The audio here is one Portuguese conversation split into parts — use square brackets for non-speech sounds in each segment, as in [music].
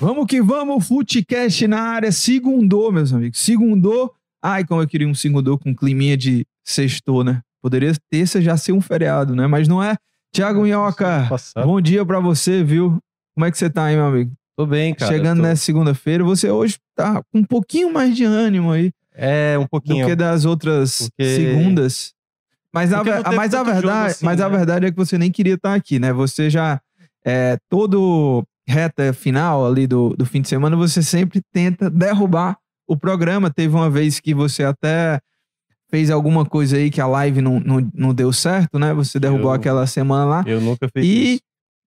Vamos que vamos, Footcast na área, segundou, meus amigos, segundou. Ai, como eu queria um segundou com climinha de sextou, né? Poderia terça já ser um feriado, né? Mas não é. Tiago Minhoca, Passado. bom dia pra você, viu? Como é que você tá aí, meu amigo? Tô bem, cara. Chegando tô... nessa segunda-feira, você hoje tá com um pouquinho mais de ânimo aí É, um do pouquinho. que das outras Porque- segundas. Mas a, Porque mas a verdade, assim, mas a né? verdade é que você nem queria estar aqui, né? Você já é, todo reta final ali do, do fim de semana, você sempre tenta derrubar o programa. Teve uma vez que você até fez alguma coisa aí que a live não, não, não deu certo, né? Você derrubou Eu- aquela semana lá. Eu nunca fiz E isso.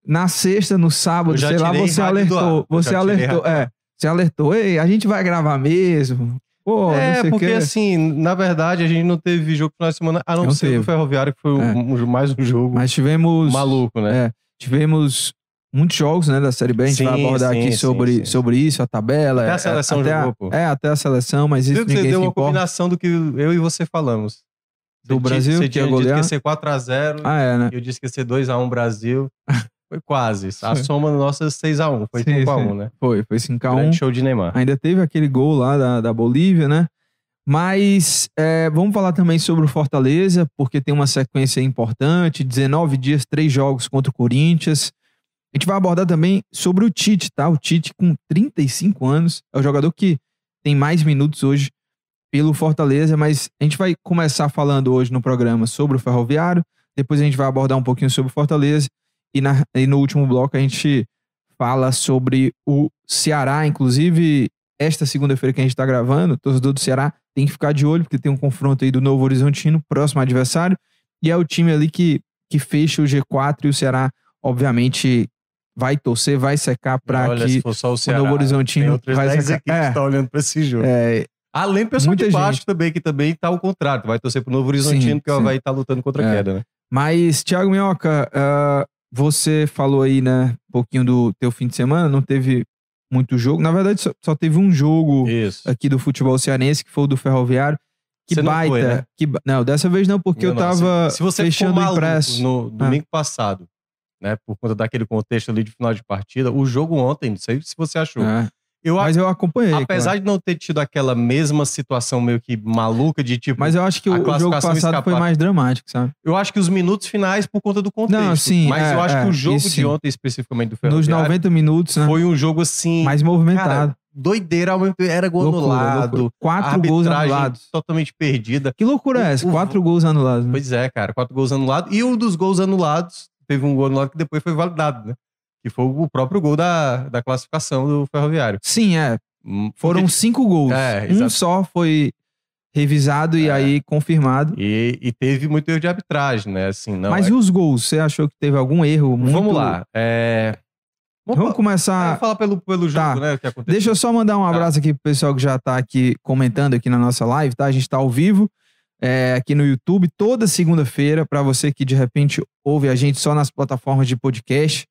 na sexta, no sábado, sei lá, você alertou. Você alertou. É, você alertou. Ei, a gente vai gravar mesmo. Pô, não é, sei o porque quê. assim, na verdade, a gente não teve jogo no final de semana, a não, Não ser teve. do Ferroviário, que foi É. um- mais um jogo Mas tivemos. maluco, né? É, tivemos muitos jogos, né, da Série B. A gente vai Sim, abordar sim, aqui sim, sobre, sim. sobre isso, a tabela. Até a é, seleção até jogou, a, pô. É, até a seleção, mas isso Viu que você ninguém deu se uma importa. combinação do que eu e você falamos. Do Você tinha- Brasil, Você que ia tinha dito que golear? ia ser 4x0, Ah, é, né? e eu disse que ia ser 2x1 Brasil. [laughs] Foi quase. A Foi. soma nossa é 6x1, foi Sim, 5x1, sim. né? Foi, foi 5x1. Grande show de Neymar. Ainda teve aquele gol lá da, da Bolívia, né? Mas é, vamos falar também sobre o Fortaleza, porque tem uma sequência importante: 19 dias, três jogos contra o Corinthians. A gente vai abordar também sobre o Tite, tá? O Tite, com 35 anos, é o jogador que tem mais minutos hoje pelo Fortaleza, mas a gente vai começar falando hoje no programa sobre o Ferroviário, depois a gente vai abordar um pouquinho sobre o Fortaleza, e, na- e no último bloco a gente fala sobre o Ceará, inclusive esta segunda-feira que a gente está gravando, o torcedor do Ceará tem que ficar de olho, porque tem um confronto aí do Novo Horizontino, próximo adversário, e é o time ali que, que fecha o G4 e o Ceará, obviamente, vai torcer, vai secar para que se for só o o Ceará, Novo Horizontino vai 10 secar. equipes que É, tá olhando pra esse jogo. é, Além do pessoal Muita de baixo gente. também, que também tá ao contrário. Vai torcer pro Novo Horizontino, Sim, o sim. Havaí tá lutando contra a É. queda, né? Mas, Thiago Minhoca, ah, você falou aí, né, um pouquinho do teu fim de semana, não teve muito jogo. Na verdade, só, só teve um jogo Isso. aqui do futebol cearense, que foi o do Ferroviário. Que Você não baita. foi, né? que não, dessa vez não, porque eu Não, não, tava se, se você fechando o impresso. no domingo passado, né, por conta daquele contexto ali de final de partida, o jogo ontem, não sei se você achou. É, Eu, mas eu acompanhei. apesar claro. de não ter tido aquela mesma situação meio que maluca de tipo, Mas eu acho que o, o jogo passado foi escapar. mais dramático, sabe? eu acho que os minutos finais por conta do contexto. Não, sim, mas é, eu acho é, que o jogo de sim. ontem especificamente do Nos Ferroviário 90 minutos, né? foi um jogo assim, mais movimentado. cara, doideira, ao mesmo tempo, era gol Loucura, anulado, loucura. Quatro gols anulados. totalmente perdida. Que loucura é essa? O- o- Quatro gols anulados. Né? Pois é, cara, quatro gols anulados. E um dos gols anulados, teve um gol anulado que depois foi validado, né? Que foi o próprio gol da, da classificação do Ferroviário. Sim, é. Hum, Foram porque- cinco gols. É, um só foi revisado e É. aí confirmado. E, e teve muito erro de arbitragem, né? Assim, não, Mas é- e os gols? Você achou que teve algum erro? Muito... Vamos lá. É... Vamos Vamos, começar. Vamos falar pelo, pelo jogo, Tá. né? O que aconteceu. Deixa eu só mandar um abraço aqui pro pessoal que já tá aqui comentando aqui na nossa live, tá? A gente tá ao vivo é, aqui no YouTube toda segunda-feira, para você que de repente ouve a gente só nas plataformas de podcast.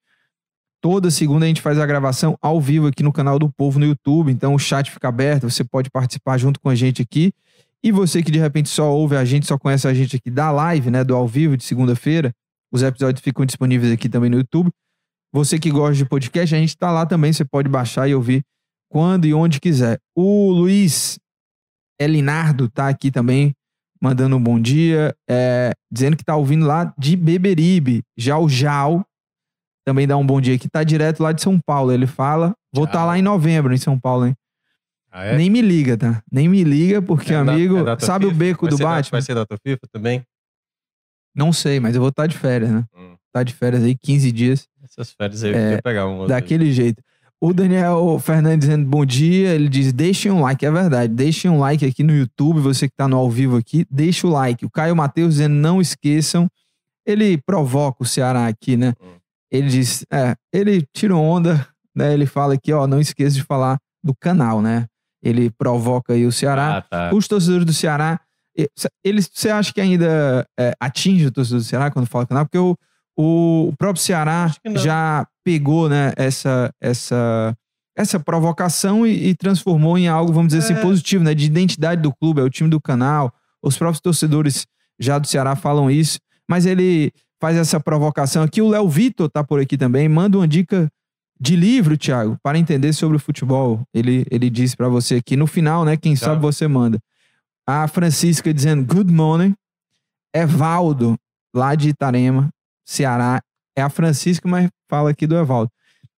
Toda segunda a gente faz a gravação ao vivo aqui no canal do Povo no YouTube, então o chat fica aberto, você pode participar junto com a gente aqui. E você que de repente só ouve a gente, só conhece a gente aqui da live, né, do ao vivo de segunda-feira, os episódios ficam disponíveis aqui também no YouTube. Você que gosta de podcast, a gente tá lá também, você pode baixar e ouvir quando e onde quiser. O Luiz Elinardo tá aqui também, mandando um bom dia, é, dizendo que tá ouvindo lá de Beberibe. Já o Jal também dá um bom dia, que tá direto lá de São Paulo. Ele fala, vou estar Tchau. lá em novembro em São Paulo, hein? Ah, é? Nem me liga, tá? Nem me liga, porque, É amigo, é sabe o FIFA? beco Vai do da- Batman? Vai ser data FIFA também? Não sei, mas eu vou estar de férias, né? Hum. Tá de férias aí, 15 dias. Essas férias aí eu É, queria pegar um. Daquele jeito. O Daniel Fernandes dizendo bom dia. Ele diz: deixem um like, é verdade. Deixem um like aqui no YouTube. Você que tá no ao vivo aqui, deixa o like. O Caio Matheus dizendo: não esqueçam ele provoca o Ceará aqui, né? Hum. Ele diz, é, ele tira onda, né? Ele fala aqui, ó, não esqueça de falar do canal, né? Ele provoca aí o Ceará. Ah, tá. Os torcedores do Ceará, eles, você acha que ainda é, atinge o torcedor do Ceará quando fala canal? Porque o, o, próprio Ceará já pegou, né, essa, essa, essa provocação e, e transformou em algo, vamos dizer assim, É. positivo, né? De identidade do clube, é o time do canal. Os próprios torcedores já do Ceará falam isso, mas ele faz essa provocação aqui. O Léo Vitor tá por aqui também, manda uma dica de livro, Thiago, para entender sobre o futebol. Ele, ele disse para você aqui no final, né? Quem Tá. sabe você manda. A Francisca dizendo good morning. Evaldo, lá de Itarema, Ceará. É a Francisca, mas fala aqui do Evaldo.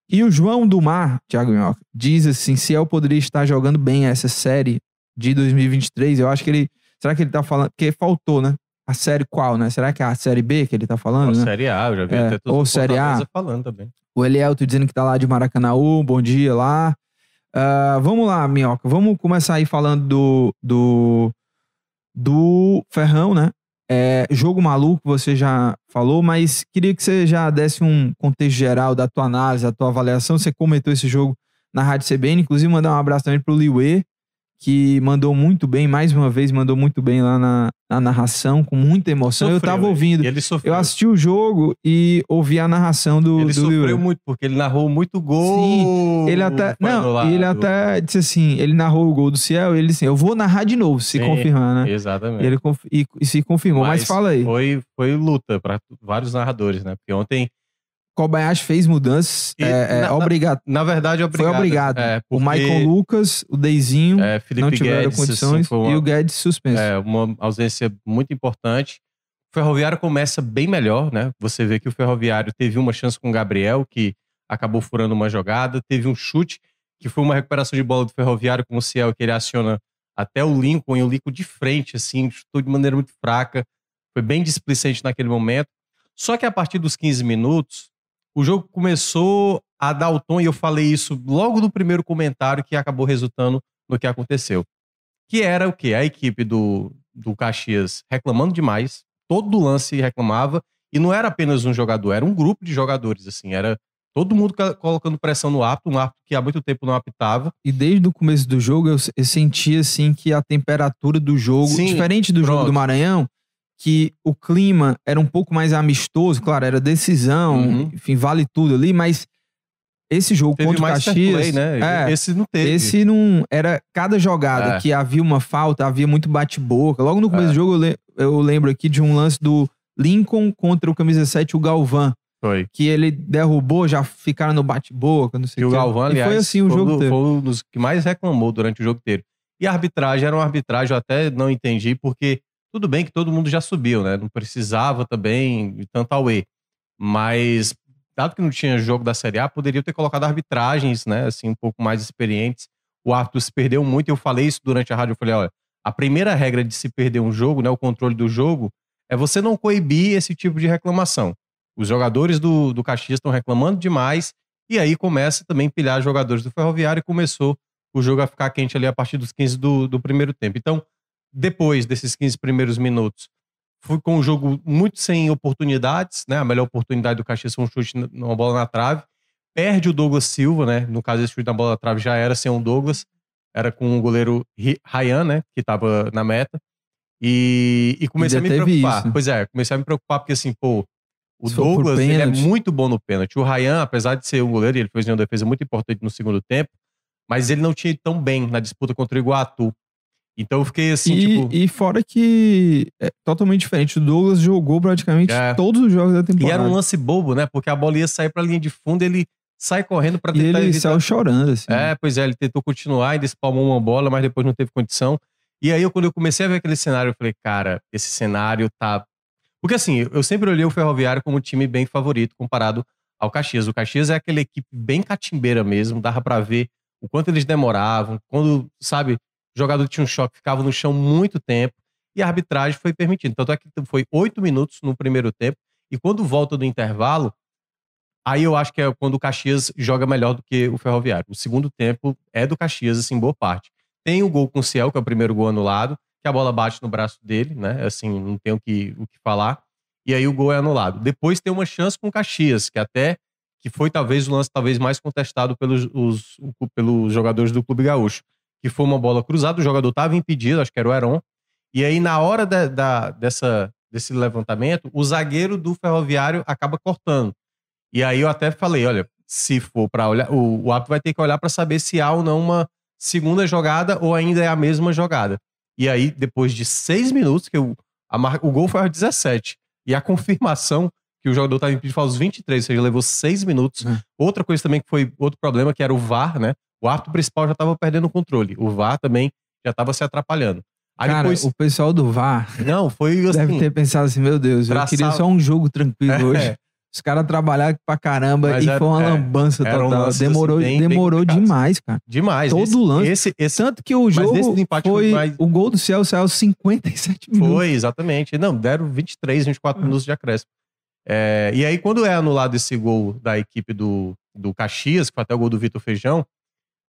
E o João do Mar, Thiago Minhoca, diz assim: Ciel poderia estar jogando bem essa série de 2023. Eu acho que ele. Será que ele tá falando? Porque faltou, né? A série qual, né? Será que é a série B que ele tá falando? Ó, né? Série A, eu já vi É, até todo ou Série A. Falando também. O Elielto dizendo que tá lá de Maracanãú, bom dia lá. Ah, vamos lá, Minhoca, vamos começar aí falando do, do, do Ferrão, né? É, jogo maluco, você já falou, mas queria que você já desse um contexto geral da tua análise, da tua avaliação. Você comentou esse jogo na Rádio CBN, inclusive mandar um abraço também pro Liuê, que mandou muito bem, mais uma vez, mandou muito bem lá na, na narração, com muita emoção. eu Sofreu, tava ele- ouvindo. Ele sofreu. Eu assisti o jogo e ouvi a narração do, ele do sofreu muito, porque ele narrou muito gol. Ele até. Não, ele até disse assim: ele narrou o gol do Ciel e ele disse: Eu vou narrar de novo, se Sim, confirmar, né? Exatamente. E ele e, e se confirmou. Mas, Mas fala aí. Foi, foi luta para vários narradores, né? Porque ontem, Kobayashi fez mudanças. E é, é, na- obrigado. na verdade, Foi obrigado. obrigado. É, o porque, Michael Lucas, o Deizinho, é, Felipe não tiveram Guedes, assim, condições. foi uma- E o Guedes suspenso. É, uma ausência muito importante. O Ferroviário começa bem melhor, né? Você vê que o Ferroviário teve uma chance com o Gabriel, que acabou furando uma jogada, teve um chute, que foi uma recuperação de bola do Ferroviário com o Ciel, que ele aciona até o Lincoln, e o Lincoln de frente, assim, chutou de maneira muito fraca. Foi bem displicente naquele momento. Só que a partir dos 15 minutos, o jogo começou a dar o tom, e eu falei isso logo no primeiro comentário, que acabou resultando no que aconteceu. Que era o quê? A equipe do, do Caxias reclamando demais, todo lance reclamava, e não era apenas um jogador, era um grupo de jogadores, assim, era todo mundo ca- colocando pressão no árbitro, um árbitro que há muito tempo não apitava. E desde o começo do jogo, eu, eu senti assim que a temperatura do jogo, Sim, diferente do jogo pronto. do Maranhão, que o clima era um pouco mais amistoso, claro, era decisão, Uhum. enfim, vale tudo ali, mas esse jogo Teve contra o Caxias, play, né? é, Esse não teve. esse não era cada jogada É. que havia uma falta, havia muito bate-boca. Logo no começo É. do jogo eu, le- eu lembro aqui de um lance do Lincoln contra o camisa 7, o Galvão, Foi. que ele derrubou, já ficaram no bate-boca, não sei o. Galvão, E aliás, foi assim o jogo do- foi um dos que mais reclamou durante o jogo inteiro. E a arbitragem era uma arbitragem, eu até não entendi, porque tudo bem que todo mundo já subiu, né? Não precisava também de tanto away. Mas, dado que não tinha jogo da Série A, poderiam ter colocado arbitragens, né? Assim, um pouco mais experientes. O árbitro se perdeu muito, eu falei isso durante a rádio, eu falei, olha, a primeira regra de se perder um jogo, né? O controle do jogo, é você não coibir esse tipo de reclamação. Os jogadores do, do Caxias estão reclamando demais, e aí começa também a empilhar jogadores do Ferroviário e começou o jogo a ficar quente ali a partir dos 15 do, do primeiro tempo. Então, depois desses 15 primeiros minutos, fui com um jogo muito sem oportunidades, né? A melhor oportunidade do Caxias foi um chute numa bola na trave. Perde o Douglas Silva, né? No caso, esse chute na bola na trave já era sem um Douglas, era com o goleiro Ryan, né? Que estava na meta. E, e comecei a me preocupar. isso. Pois é, comecei a me preocupar porque assim, pô, o Se Douglas ele é muito bom no pênalti. O Ryan, apesar de ser um goleiro, ele fez uma defesa muito importante no segundo tempo, mas ele não tinha ido tão bem na disputa contra o Iguatu. Então eu fiquei assim, e, tipo. e fora que é totalmente diferente. O Douglas jogou praticamente É. todos os jogos da E temporada. era um lance bobo, né? Porque a bola ia sair pra linha de fundo, ele sai correndo pra E tentar ele evitar. saiu chorando, assim. É, pois é, ele tentou continuar, ainda espalmou uma bola, mas depois não teve condição. E aí, eu, quando eu comecei a ver aquele cenário, eu falei, cara, esse cenário tá. Porque assim, eu sempre olhei o Ferroviário como um time bem favorito comparado ao Caxias. O Caxias é aquela equipe bem catimbeira mesmo, dava pra ver o quanto eles demoravam, quando, sabe, o jogador tinha um choque, ficava no chão muito tempo, e a arbitragem foi permitindo. Tanto é que foi oito minutos no primeiro tempo, e quando volta do intervalo, Aí eu acho que é quando o Caxias joga melhor do que o Ferroviário. O segundo tempo é do Caxias, assim, boa parte. Tem o gol com o Ciel, que é o primeiro gol anulado, que a bola bate no braço dele, né? Assim, não tem o que, o que falar. e aí o gol é anulado. Depois tem uma chance com o Caxias, que até que foi talvez o lance talvez mais contestado pelos, os, pelos jogadores do Clube Gaúcho, que foi uma bola cruzada, o jogador estava impedido, acho que era o Heron, e aí na hora da, da, dessa, desse levantamento, o zagueiro do Ferroviário acaba cortando. E aí eu até falei, olha, se for para olhar, o, o árbitro vai ter que olhar para saber se há ou não uma segunda jogada ou ainda é a mesma jogada. E aí, depois de seis minutos, que o, a, o gol foi aos 17, e a confirmação que o jogador estava impedido foi aos 23, ou seja, levou seis minutos. Hum. Outra coisa também que foi outro problema, que era o VAR, né? O árbitro principal já estava perdendo o controle. O VAR também já estava se atrapalhando. Aí Cara, depois... o pessoal do VAR não foi assim, deve ter pensado assim, meu Deus, eu queria só um jogo tranquilo é, hoje. Os caras trabalharam pra caramba Mas e é, foi uma é, lambança total. Um demorou assim, demorou demais, cara. Demais. Todo esse, lance. Esse, esse, Tanto que o jogo foi... Mais... O gol do Céu saiu 57 minutos. Foi, exatamente. Não, deram 23, 24 ah. minutos de acréscimo. É, e aí, quando é anulado esse gol da equipe do, do Caxias, que foi até o gol do Vitor Feijão,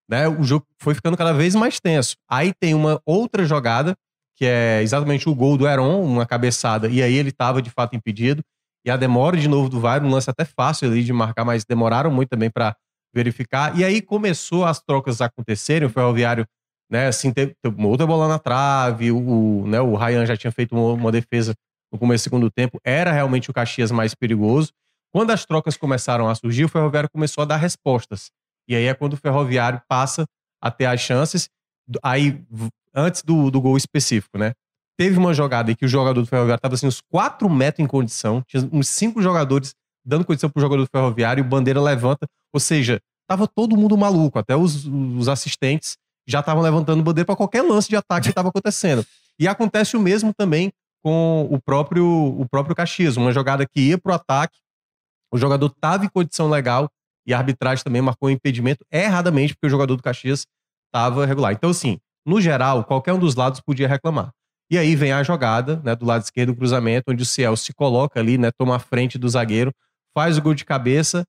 né, o jogo foi ficando cada vez mais tenso. Aí tem uma outra jogada, que é exatamente o gol do Heron, uma cabeçada, e aí ele estava de fato impedido e a demora de novo do VAR, um lance até fácil ali de marcar, mas demoraram muito também para verificar. E aí começou as trocas a acontecerem, o Ferroviário, né, assim, teve, teve uma outra bola na trave, o, né, o Ryan já tinha feito uma, uma defesa no começo do segundo tempo, era realmente o Caxias mais perigoso. Quando as trocas começaram a surgir, o Ferroviário começou a dar respostas. E aí é quando o Ferroviário passa a ter as chances, aí antes do, do gol específico, né? Teve uma jogada em que o jogador do Ferroviário estava assim, uns 4 metros em condição, tinha uns 5 jogadores dando condição pro jogador do Ferroviário, e o bandeira levanta. Ou seja, tava todo mundo maluco, até os, os assistentes já estavam levantando bandeira para qualquer lance de ataque que estava acontecendo. E acontece o mesmo também com o próprio, o próprio Caxias, uma jogada que ia pro ataque, o jogador estava em condição legal e a arbitragem também marcou um impedimento erradamente, porque o jogador do Caxias estava regular. Então, assim, no geral, qualquer um dos lados podia reclamar. E aí vem a jogada, né, do lado esquerdo, o cruzamento, onde o Ciel se coloca ali, né, toma a frente do zagueiro, faz o gol de cabeça,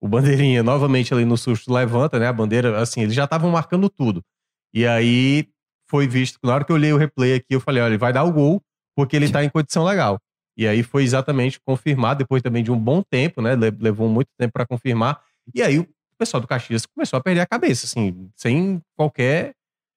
o bandeirinha [laughs] novamente ali no susto levanta, né, a bandeira, assim, eles já estavam marcando tudo. E aí foi visto, na hora que eu olhei o replay aqui, eu falei, olha, ele vai dar o gol, porque ele tá em condição legal. E aí foi exatamente confirmado, depois também de um bom tempo, né, levou muito tempo para confirmar. E aí o pessoal do Caxias começou a perder a cabeça, assim, sem qualquer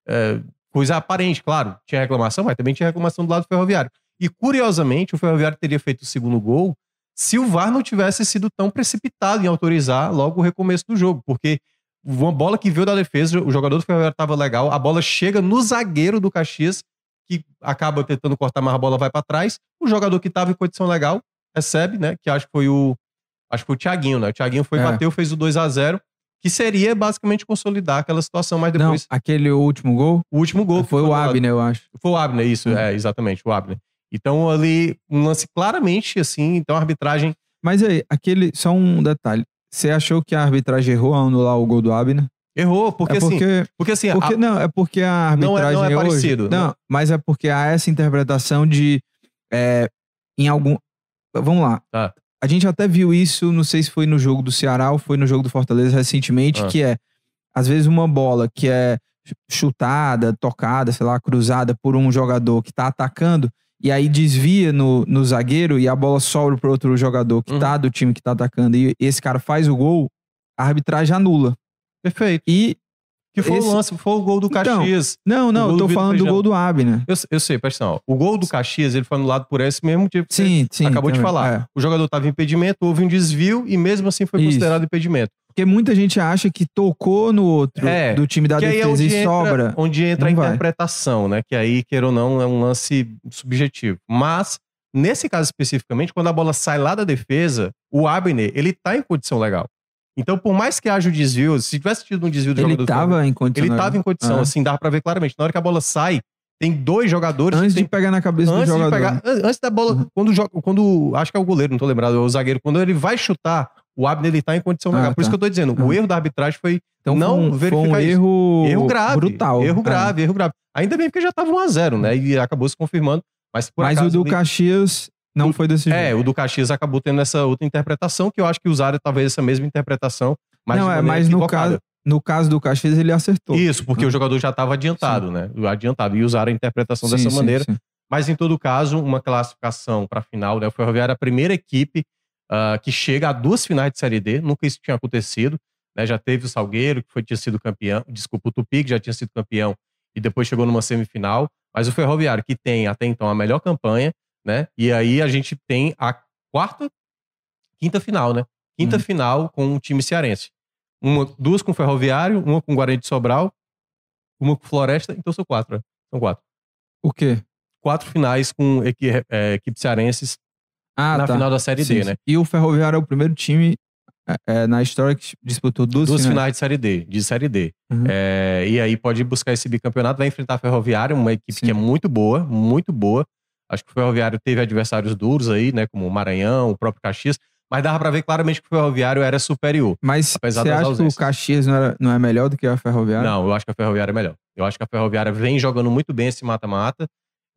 é, coisa aparente, claro. Tinha reclamação, mas também tinha reclamação do lado ferroviário. E curiosamente, o ferroviário teria feito o segundo gol se o VAR não tivesse sido tão precipitado em autorizar logo o recomeço do jogo, porque uma bola que veio da defesa, o jogador do ferroviário estava legal, a bola chega no zagueiro do Caxias, que acaba tentando cortar, mas a bola vai para trás. O jogador que estava em condição legal recebe, né? Que acho que foi o. Acho que foi o Thiaguinho, né? O Thiaguinho foi, é. bateu, fez o 2 a 0 que seria basicamente consolidar aquela situação, mas depois. Não, aquele último gol? O último gol. Foi o Abner, eu acho. Foi o Abner, isso, uhum. é, exatamente, o Abner. Então, ali, um lance claramente assim, então a arbitragem. Mas aí, aquele. Só um detalhe. Você achou que a arbitragem errou ao anular o gol do Abner? Errou, porque, é porque assim. Porque assim. Porque, a... Não, é porque a arbitragem. Não é, não é hoje, parecido. Não, mas é porque há essa interpretação de. É, em algum. Vamos lá. Tá. A gente até viu isso, não sei se foi no jogo do Ceará ou foi no jogo do Fortaleza recentemente, ah. que é, às vezes, uma bola que é chutada, tocada, sei lá, cruzada por um jogador que tá atacando, e aí desvia no, no zagueiro e a bola sobra para outro jogador que uhum. tá do time que tá atacando, e esse cara faz o gol, a arbitragem anula. Perfeito. E que foi Esse... o lance, foi o gol do então, Caxias. Então, não, não, eu tô falando Feijão. do gol do Abner. Eu, eu sei, presta O gol do Caxias, ele foi anulado por esse mesmo tipo que sim, sim, acabou também, de falar. É. O jogador tava em impedimento, houve um desvio e mesmo assim foi Isso. considerado impedimento. Porque muita gente acha que tocou no outro é, do time da é defesa é e entra, sobra. Onde entra não a interpretação, vai. né? Que aí, queira ou não, é um lance subjetivo. Mas, nesse caso especificamente, quando a bola sai lá da defesa, o Abner, ele tá em condição legal. Então, por mais que haja o desvio, se tivesse tido um desvio do ele jogador. Tava em condição, ele estava em condição, ah. assim, dá pra ver claramente. Na hora que a bola sai, tem dois jogadores. Antes tem, de pegar na cabeça do jogador. Pegar, antes da bola, uhum. quando, quando. Acho que é o goleiro, não tô lembrado, é o zagueiro. Quando ele vai chutar, o Abner ele tá em condição ah, legal. Por tá. isso que eu tô dizendo, uhum. o erro da arbitragem foi então, não foi verificar foi um erro, erro grave. Brutal. Erro grave, erro grave. Ainda bem porque já tava 1x0, né? E acabou se confirmando. Mas, mas acaso, o do ali, Caxias não foi desse é, jeito. É, o do Caxias acabou tendo essa outra interpretação, que eu acho que usaram talvez essa mesma interpretação mas não, é, mas no caso, no caso do Caxias ele acertou. Isso, porque o jogador já estava adiantado, sim. né? Adiantado. E usaram a interpretação sim, dessa sim, maneira. Mas, em todo caso, uma classificação para a final, né? O Ferroviário é a primeira equipe uh, que chega a duas finais de Série D, nunca isso tinha acontecido. Né? Já teve o Salgueiro, que foi, tinha sido campeão, desculpa, o Tupi, que já tinha sido campeão e depois chegou numa semifinal. Mas o Ferroviário, que tem até então a melhor campanha, né? E aí a gente tem a quarta, quinta final, né? Quinta uhum. final com o time cearense. Uma, duas com o Ferroviário, uma com o Guarani de Sobral, uma com Floresta, então são quatro, né? São quatro. O quê? Quatro finais com equi, é, equipes cearenses ah, na tá. final da Série sim, D, né? E o Ferroviário é o primeiro time é, é, na história que disputou duas, duas finais. finais de Série D, de Série D. Uhum. É, e aí pode buscar esse bicampeonato, vai enfrentar a Ferroviária, uma equipe sim. que é muito boa, muito boa. Acho que o Ferroviário teve adversários duros aí, né? Como o Maranhão, o próprio Caxias. Mas dava pra ver claramente que o Ferroviário era superior. Mas você acha ausências. que o Caxias não, era, não é melhor do que a Ferroviária? Não, eu acho que a Ferroviária é melhor. Eu acho que a Ferroviária vem jogando muito bem esse mata-mata.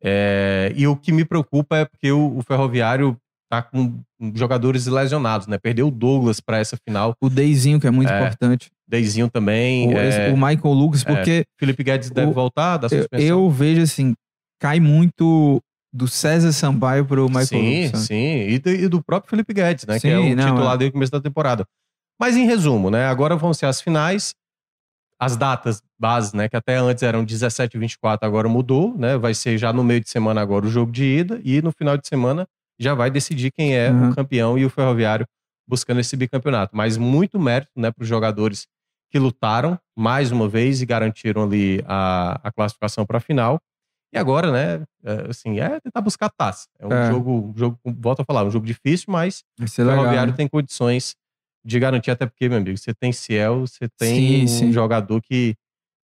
É, e o que me preocupa é porque o, o Ferroviário tá com jogadores lesionados, né? Perdeu o Douglas para essa final. O Deizinho, que é muito é, importante. Deizinho também. O, é, o Michael Lucas, é, porque. Felipe Guedes deve voltar da suspensão. Eu, eu vejo assim, cai muito do César Sampaio pro Michael sim. Sim, e, do, e do próprio Felipe Guedes, né? Sim, que é o não, titular é. desde o começo da temporada. Mas em resumo, né? Agora vão ser as finais. As datas bases, né? Que até antes eram 17 e 24, agora mudou, né? Vai ser já no meio de semana agora o jogo de ida. E no final de semana já vai decidir quem é uhum. o campeão e o Ferroviário buscando esse bicampeonato. Mas muito mérito, né? Para os jogadores que lutaram mais uma vez e garantiram ali a, a classificação para a final. E agora, né, é, assim, é tentar buscar taça. É um é. jogo, um jogo, volto a falar, um jogo difícil, mas o Ferroviário né? tem condições de garantir, até porque, meu amigo, você tem Ciel, você tem sim, um sim. jogador que,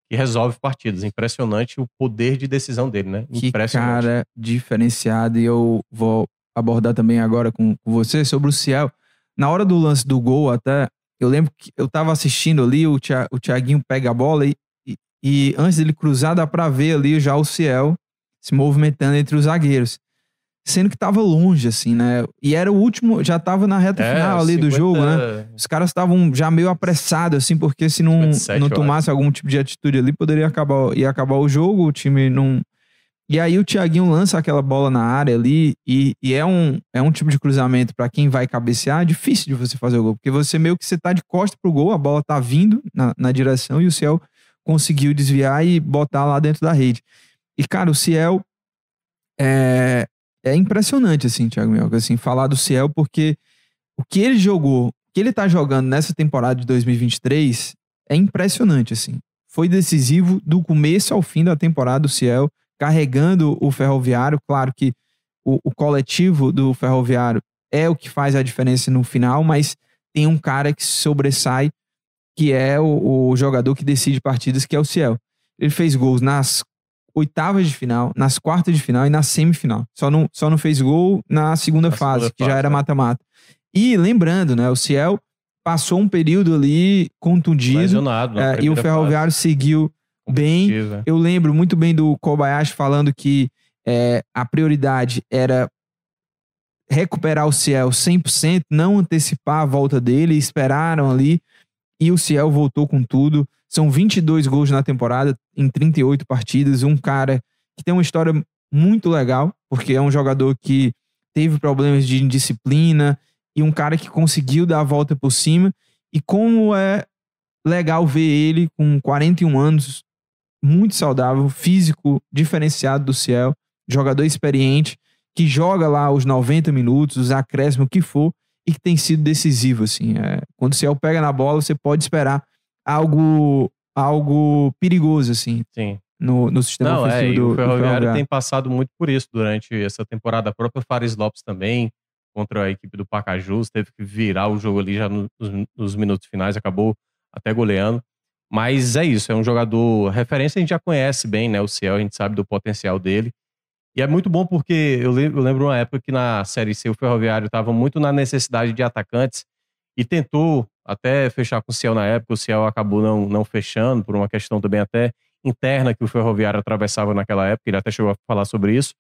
que resolve partidas. Impressionante o poder de decisão dele, né? Que cara diferenciado. E eu vou abordar também agora com, com você sobre o Ciel. Na hora do lance do gol, até, eu lembro que eu tava assistindo ali, o, o Thiaguinho pega a bola e e antes dele cruzar, dá pra ver ali já o Ciel se movimentando entre os zagueiros. Sendo que tava longe, assim, né? E era o último, já tava na reta é, final ali 50... do jogo, né? Os caras estavam já meio apressados, assim, porque se não, 57, não tomasse algum tipo de atitude ali, poderia acabar, ia acabar o jogo, o time não. E aí o Thiaguinho lança aquela bola na área ali, e, e é, um, é um tipo de cruzamento para quem vai cabecear, difícil de você fazer o gol, porque você meio que você tá de costa pro gol, a bola tá vindo na, na direção e o Ciel conseguiu desviar e botar lá dentro da rede. E, cara, o Ciel é, é impressionante, assim, Thiago Mel, assim, falar do Ciel, porque o que ele jogou, o que ele tá jogando nessa temporada de 2023 é impressionante, assim. Foi decisivo do começo ao fim da temporada do Ciel, carregando o Ferroviário. Claro que o, o coletivo do Ferroviário é o que faz a diferença no final, mas tem um cara que sobressai que é o, o, jogador que decide partidas, que é o Ciel. Ele fez gols nas oitavas de final, nas quartas de final e na semifinal. Só não, só não fez gol na segunda na fase, segunda que fase, já era é. mata-mata. E lembrando, né, o Ciel passou um período ali contundido é, e o Ferroviário fase. seguiu bem. É. Eu lembro muito bem do Kobayashi falando que é, a prioridade era recuperar o Ciel 100%, não antecipar a volta dele, esperaram ali e o Ciel voltou com tudo. São 22 gols na temporada, em 38 partidas. Um cara que tem uma história muito legal, porque é um jogador que teve problemas de indisciplina e um cara que conseguiu dar a volta por cima. E como é legal ver ele com 41 anos, muito saudável, físico diferenciado do Ciel, jogador experiente, que joga lá os 90 minutos, os acréscimos, o que for, e que tem sido decisivo, assim. É, quando o Ciel pega na bola, você pode esperar algo, algo perigoso, assim. Sim. No, no sistema Não, ofensivo é, do, o Ferroviário tem passado muito por isso durante essa temporada. A própria Fares Lopes também, contra a equipe do Pacajus, teve que virar o jogo ali já nos, nos minutos finais, acabou até goleando. Mas é isso, é um jogador referência, a gente já conhece bem, né? O Ciel, a gente sabe do potencial dele. E é muito bom porque eu lembro, uma época que na Série C o Ferroviário estava muito na necessidade de atacantes e tentou até fechar com o Ciel na época. O Ciel acabou não, não fechando por uma questão também até interna que o Ferroviário atravessava naquela época. Ele até chegou a falar sobre isso.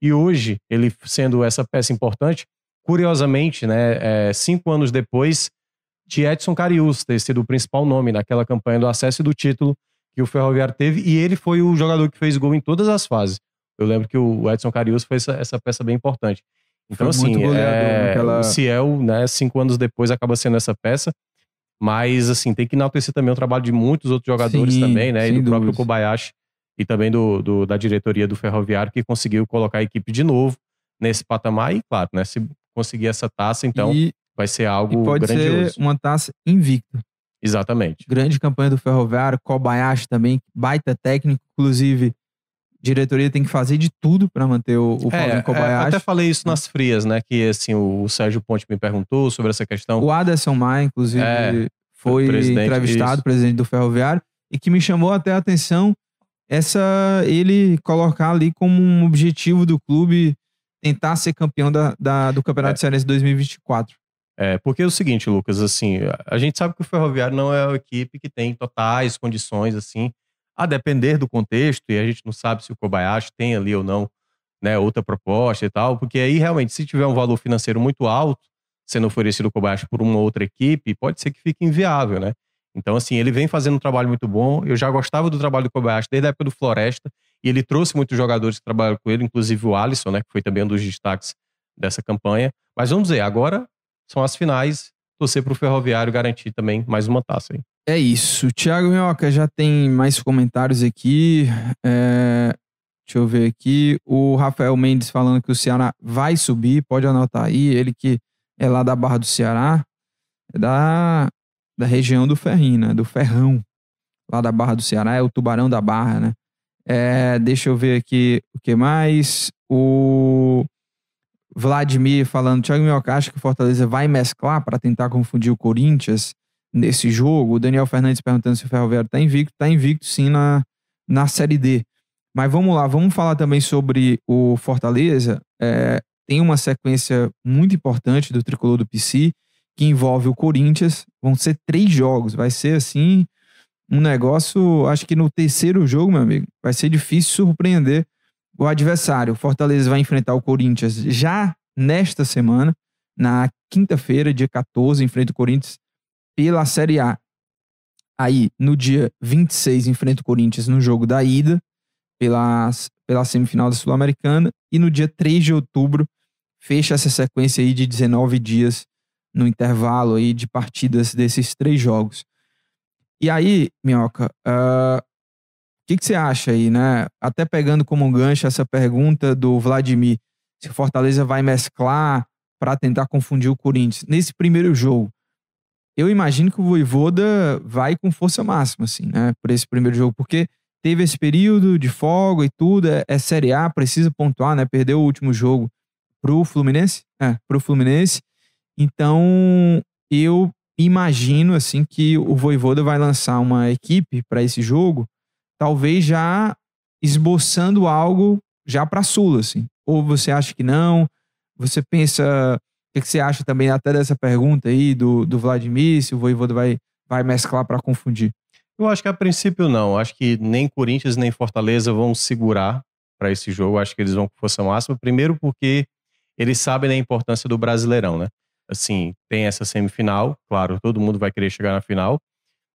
E hoje, ele sendo essa peça importante, curiosamente, né, é, cinco anos depois de Edson Carius ter sido o principal nome naquela campanha do acesso e do título que o Ferroviário teve, e ele foi o jogador que fez gol em todas as fases. Eu lembro que o Edson Carius foi essa, essa peça bem importante. Então, Foi assim, é, naquela- o Ciel, né, cinco anos depois, acaba sendo essa peça. Mas, assim, tem que enaltecer também o trabalho de muitos outros jogadores Sim, também, né? E do próprio dúvidas. Kobayashi e também do, do- da diretoria do Ferroviário, que conseguiu colocar a equipe de novo nesse patamar. E, claro, né? Se conseguir essa taça, então e, vai ser e algo pode grandioso. ser uma taça invicta. Exatamente. Grande campanha do Ferroviário, Kobayashi também, baita técnico, inclusive. Diretoria tem que fazer de tudo para manter o, o É, Paulinho é, Kobayashi. até falei isso nas frias, né? Que assim, o, o Sérgio Ponte me perguntou sobre essa questão. O Aderson Maia, inclusive, É, foi presidente, entrevistado, isso. presidente do Ferroviário, e que me chamou até a atenção essa ele colocar ali como um objetivo do clube tentar ser campeão da, da- do Campeonato É. Cearense 2024. É, porque é o seguinte, Lucas, assim, a gente sabe que o Ferroviário não é uma equipe que tem totais condições, assim, a depender do contexto, e a gente não sabe se o Kobayashi tem ali ou não, né, outra proposta e tal, porque aí realmente, se tiver um valor financeiro muito alto sendo oferecido o Kobayashi por uma outra equipe, pode ser que fique inviável, né? Então, assim, ele vem fazendo um trabalho muito bom. Eu já gostava do trabalho do Kobayashi desde a época do Floresta, e ele trouxe muitos jogadores que trabalham com ele, inclusive o Alisson, né, que foi também um dos destaques dessa campanha. Mas vamos dizer, agora são as finais, torcer para o Ferroviário garantir também mais uma taça aí. É isso. Thiago Minhoca já tem mais comentários aqui. É, Deixa eu ver aqui. O Rafael Mendes falando que o Ceará vai subir. Pode anotar aí. Ele que é lá da Barra do Ceará. É da, da região do Ferrinho, né? Do Ferrão. Lá da Barra do Ceará. É o Tubarão da Barra, né? É, deixa eu ver aqui o que mais. O Vladimir falando. Thiago Minhoca acha que o Fortaleza vai mesclar para tentar confundir o Corinthians nesse jogo. O Daniel Fernandes perguntando se o Ferroviário está invicto. Está invicto sim na, na Série D. Mas vamos lá, vamos falar também sobre o Fortaleza. É, tem uma sequência muito importante do tricolor do PC que envolve o Corinthians. Vão ser três jogos. Vai ser assim um negócio. Acho que no terceiro jogo, meu amigo, vai ser difícil surpreender o adversário. O Fortaleza vai enfrentar o Corinthians já nesta semana, na quinta-feira, dia 14, enfrenta o Corinthians pela Série A. Aí, no dia 26, enfrenta o Corinthians no jogo da ida, pela, pela semifinal da Sul-Americana. E no dia 3 de outubro, fecha essa sequência aí de 19 dias no intervalo aí de partidas desses três jogos. E aí, Minhoca, ah, o que, que você acha aí, né? Até pegando como gancho essa pergunta do Vladimir, se Fortaleza vai mesclar para tentar confundir o Corinthians. Nesse primeiro jogo, eu imagino que o Voivoda vai com força máxima, assim, né? Por esse primeiro jogo, porque teve esse período de folga e tudo, é, é Série A, precisa pontuar, né? Perdeu o último jogo pro Fluminense, é, pro Fluminense. Então, eu imagino, assim, que o Voivoda vai lançar uma equipe para esse jogo, talvez já esboçando algo já para Sula, assim. Ou você acha que não? Você pensa... Que, que você acha também até dessa pergunta aí do, do Vladimir, se o Voivoda vai, vai mesclar para confundir? Eu acho que a princípio não. Acho que nem Corinthians nem Fortaleza vão segurar para esse jogo. Acho que eles vão com força máxima. Primeiro porque eles sabem da importância do Brasileirão, né? Assim, tem essa semifinal, claro, todo mundo vai querer chegar na final,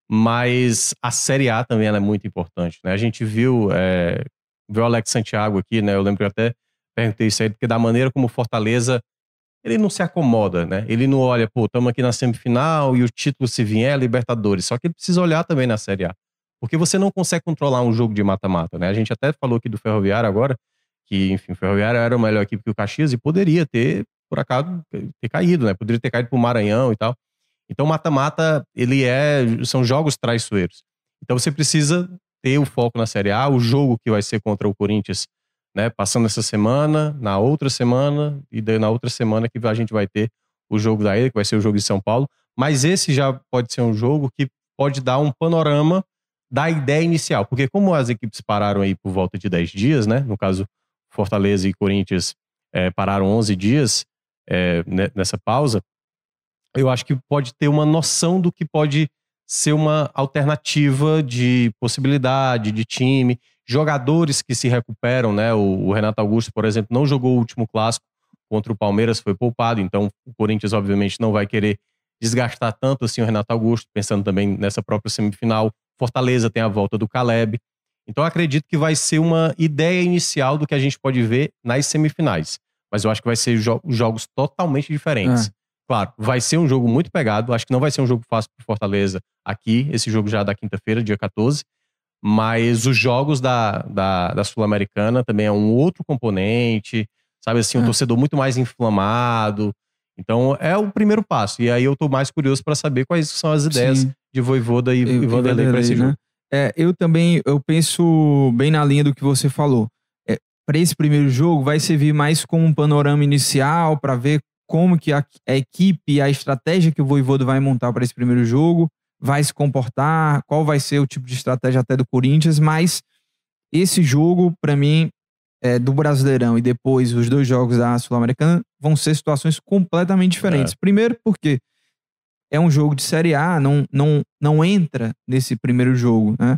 mas a Série A também é muito importante, né? A gente viu, é, viu o Alex Santiago aqui, né? Eu lembro que eu até perguntei isso aí, porque da maneira como Fortaleza ele não se acomoda, né? Ele não olha, pô, estamos aqui na semifinal e o título se vier é Libertadores. Só que ele precisa olhar também na Série A. Porque você não consegue controlar um jogo de mata-mata, né? A gente até falou aqui do Ferroviário agora, que, enfim, o Ferroviário era a melhor equipe que o Caxias e poderia ter, por acaso, ter caído, né? Poderia ter caído pro Maranhão e tal. Então, mata-mata, ele é. São jogos traiçoeiros. Então, você precisa ter o foco na Série A, o jogo que vai ser contra o Corinthians né, passando essa semana, na outra semana, e daí na outra semana que a gente vai ter o jogo da ida, que vai ser o jogo de São Paulo. Mas esse já pode ser um jogo que pode dar um panorama da ideia inicial. Porque como as equipes pararam aí por volta de 10 dias, né? No caso, Fortaleza e Corinthians é, pararam 11 dias é, nessa pausa, eu acho que pode ter uma noção do que pode ser uma alternativa de possibilidade de time, jogadores que se recuperam, né? O, o, Renato Augusto, por exemplo, não jogou o último clássico contra o Palmeiras, foi poupado, então o Corinthians, obviamente, não vai querer desgastar tanto assim o Renato Augusto, pensando também nessa própria semifinal. Fortaleza tem a volta do Caleb. Então acredito que vai ser uma ideia inicial do que a gente pode ver nas semifinais. Mas eu acho que vai ser jo jogos totalmente diferentes. É. Claro, vai ser um jogo muito pegado. Acho que não vai ser um jogo fácil para Fortaleza aqui. Esse jogo já é da quinta-feira, dia 14. Mas os jogos da, da, da Sul-Americana também é um outro componente. Sabe assim, um É. torcedor muito mais inflamado. Então é o primeiro passo. E aí eu tô mais curioso para saber quais são as ideias Sim. de Voivoda e, E- e e Vanderlei para esse Vanderlei, jogo. né? É, eu também eu penso bem na linha do que você falou. É, para esse primeiro jogo vai servir mais como um panorama inicial para ver como que a, a equipe a estratégia que o Voivoda vai montar para esse primeiro jogo vai se comportar, qual vai ser o tipo de estratégia até do Corinthians, mas esse jogo para mim é, do Brasileirão e depois os dois jogos da Sul-Americana vão ser situações completamente diferentes. Primeiro porque é um jogo de Série A, não, não, não entra nesse primeiro jogo, né?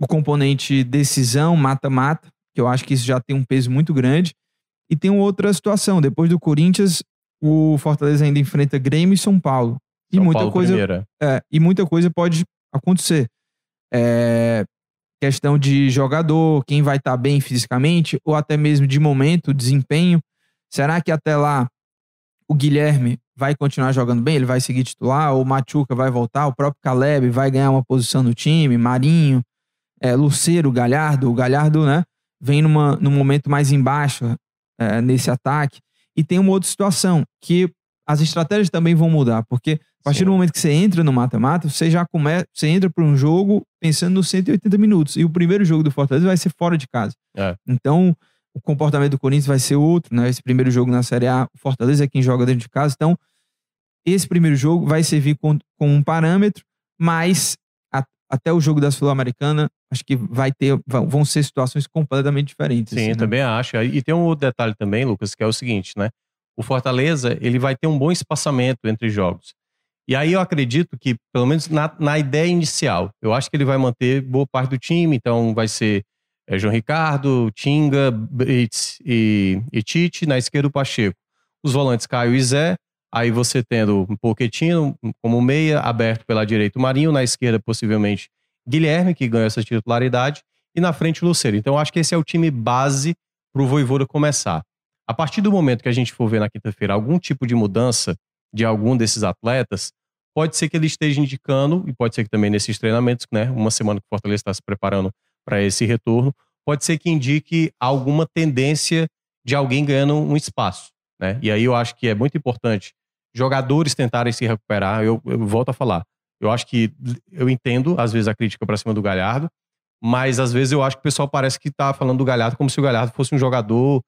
O componente decisão, mata-mata, que eu acho que isso já tem um peso muito grande. E tem outra situação. Depois do Corinthians, o Fortaleza ainda enfrenta Grêmio e São Paulo. E São muita Paulo coisa é. e muita coisa pode acontecer. É, questão de jogador, quem vai estar bem fisicamente, ou até mesmo de momento, desempenho. Será que até lá o Guilherme vai continuar jogando bem? Ele vai seguir titular? Ou o Machuca vai voltar? O próprio Caleb vai ganhar uma posição no time? Marinho, é, Luceiro, Galhardo. O Galhardo, né? Vem numa, num momento mais embaixo é, nesse ataque. E tem uma outra situação, que as estratégias também vão mudar, porque a partir Sim. do momento que você entra no mata-mata, você já começa, você entra para um jogo pensando nos 180 minutos. E o primeiro jogo do Fortaleza vai ser fora de casa. É. Então, o comportamento do Corinthians vai ser outro, né? Esse primeiro jogo na Série A, o Fortaleza é quem joga dentro de casa. Então, esse primeiro jogo vai servir com, com um parâmetro, mas a- até o jogo da Sul-Americana, acho que vai ter, vão ser situações completamente diferentes. Sim, assim, eu né? também acho. E tem um outro detalhe também, Lucas, que é o seguinte, né? O Fortaleza, ele vai ter um bom espaçamento entre jogos. E aí eu acredito que, pelo menos na, na ideia inicial, eu acho que ele vai manter boa parte do time, então vai ser é, João Ricardo, Tinga, Brits e, e Tite, na esquerda o Pacheco. Os volantes Caio e Zé, aí você tendo um Poquetino como meia, aberto pela direita o Marinho, na esquerda possivelmente Guilherme, que ganhou essa titularidade, e na frente o Luceiro. Então eu acho que esse é o time base para o Voivoda começar. A partir do momento que a gente for ver na quinta-feira algum tipo de mudança de algum desses atletas, pode ser que ele esteja indicando, e pode ser que também nesses treinamentos, né, uma semana que o Fortaleza está se preparando para esse retorno, pode ser que indique alguma tendência de alguém ganhando um espaço. Né? E aí eu acho que é muito importante jogadores tentarem se recuperar. Eu, eu volto a falar. Eu acho que eu entendo, às vezes, a crítica para cima do Galhardo, mas às vezes eu acho que o pessoal parece que tá falando do Galhardo como se o Galhardo fosse um jogador,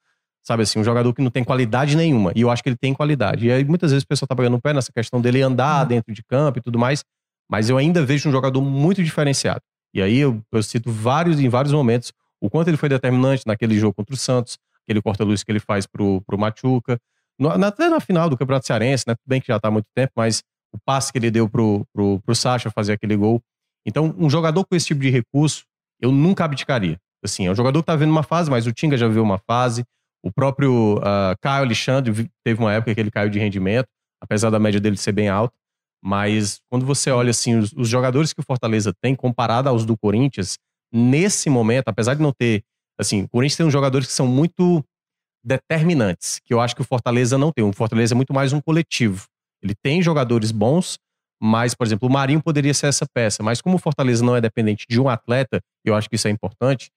sabe assim, um jogador que não tem qualidade nenhuma. E eu acho que ele tem qualidade. E aí muitas vezes o pessoal tá pegando no pé nessa questão dele andar Uhum. dentro de campo e tudo mais, mas eu ainda vejo um jogador muito diferenciado. E aí eu, eu cito vários em vários momentos o quanto ele foi determinante naquele jogo contra o Santos, aquele corta-luz que ele faz pro, pro Machuca, no, na- até na final do Campeonato Cearense, né? Tudo bem que já tá há muito tempo, mas o passe que ele deu pro, pro, pro Sacha fazer aquele gol. Então, um jogador com esse tipo de recurso, eu nunca abdicaria. Assim, é um jogador que tá vendo uma fase, mas o Tinga já viu uma fase. O próprio ah, Caio Alexandre teve uma época que ele caiu de rendimento, apesar da média dele ser bem alta. Mas quando você olha assim, os, os jogadores que o Fortaleza tem comparado aos do Corinthians, nesse momento, apesar de não ter. Assim, o Corinthians tem uns jogadores que são muito determinantes, que eu acho que o Fortaleza não tem. O Fortaleza é muito mais um coletivo. Ele tem jogadores bons, mas, por exemplo, o Marinho poderia ser essa peça. Mas como o Fortaleza não é dependente de um atleta, eu acho que isso é importante.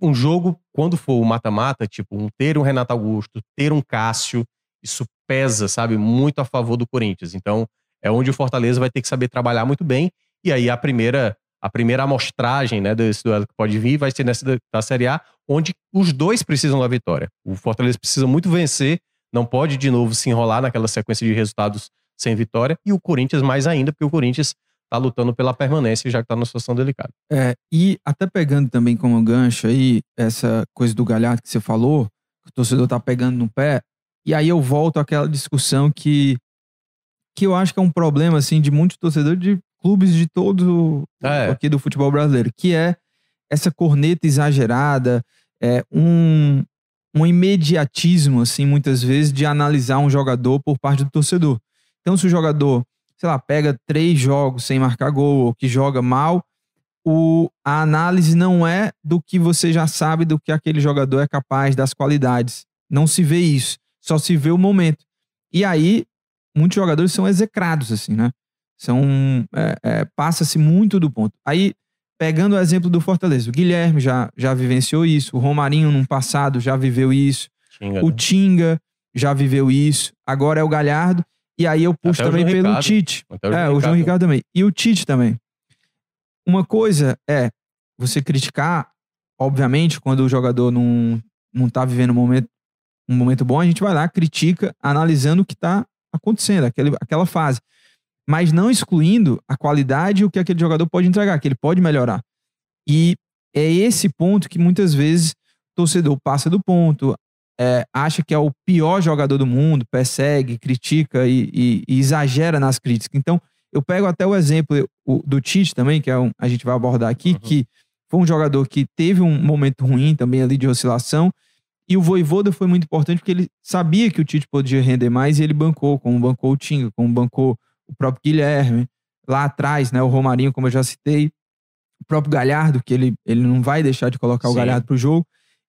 Um jogo, quando for o mata-mata, tipo, um, ter um Renato Augusto, ter um Cássio, isso pesa, sabe, muito a favor do Corinthians. Então, é onde o Fortaleza vai ter que saber trabalhar muito bem. E aí a primeira a primeira amostragem né, desse duelo que pode vir vai ser nessa da, da Série A, onde os dois precisam da vitória. O Fortaleza precisa muito vencer, não pode de novo se enrolar naquela sequência de resultados sem vitória, e o Corinthians mais ainda, porque o Corinthians está lutando pela permanência, já que está numa situação delicada. É, e até pegando também como gancho aí, essa coisa do Galhardo que você falou, que o torcedor tá pegando no pé, e aí eu volto àquela discussão que, que eu acho que é um problema, assim, de muitos torcedores de clubes de todo É. aqui do futebol brasileiro, que é essa corneta exagerada, é um, um imediatismo, assim, muitas vezes, de analisar um jogador por parte do torcedor. Então, se o jogador, sei lá, pega três jogos sem marcar gol, ou que joga mal, o, a análise não é do que você já sabe do que aquele jogador é capaz, das qualidades. Não se vê isso. Só se vê o momento. E aí, muitos jogadores são execrados, assim, né? São. É, é, Passa-se muito do ponto. Aí, pegando o exemplo do Fortaleza, o Guilherme já, já vivenciou isso, o Romarinho, no passado, já viveu isso, o né? Tinga já viveu isso, agora é o Galhardo. E aí eu puxo Até o também João pelo Ricardo. Tite. O É, João o João Ricardo. Ricardo também. E o Tite também. Uma coisa é você criticar, obviamente, quando o jogador não, não tá vivendo um momento, um momento bom, a gente vai lá, critica, analisando o que tá acontecendo, aquele, aquela fase. Mas não excluindo a qualidade e o que aquele jogador pode entregar, que ele pode melhorar. E é esse ponto que muitas vezes o torcedor passa do ponto, é, acha que é o pior jogador do mundo, persegue, critica e, e- e exagera nas críticas. Então, eu pego até o exemplo o- do Tite também, que é um, a gente vai abordar aqui, Uhum. que foi um jogador que teve um momento ruim também ali de oscilação. E o Voivoda foi muito importante porque ele sabia que o Tite podia render mais e ele bancou, como bancou o Tinga, como bancou o próprio Guilherme. Lá atrás, né, o Romarinho, como eu já citei, o próprio Galhardo, que ele, ele não vai deixar de colocar o Sim. Galhardo pro jogo.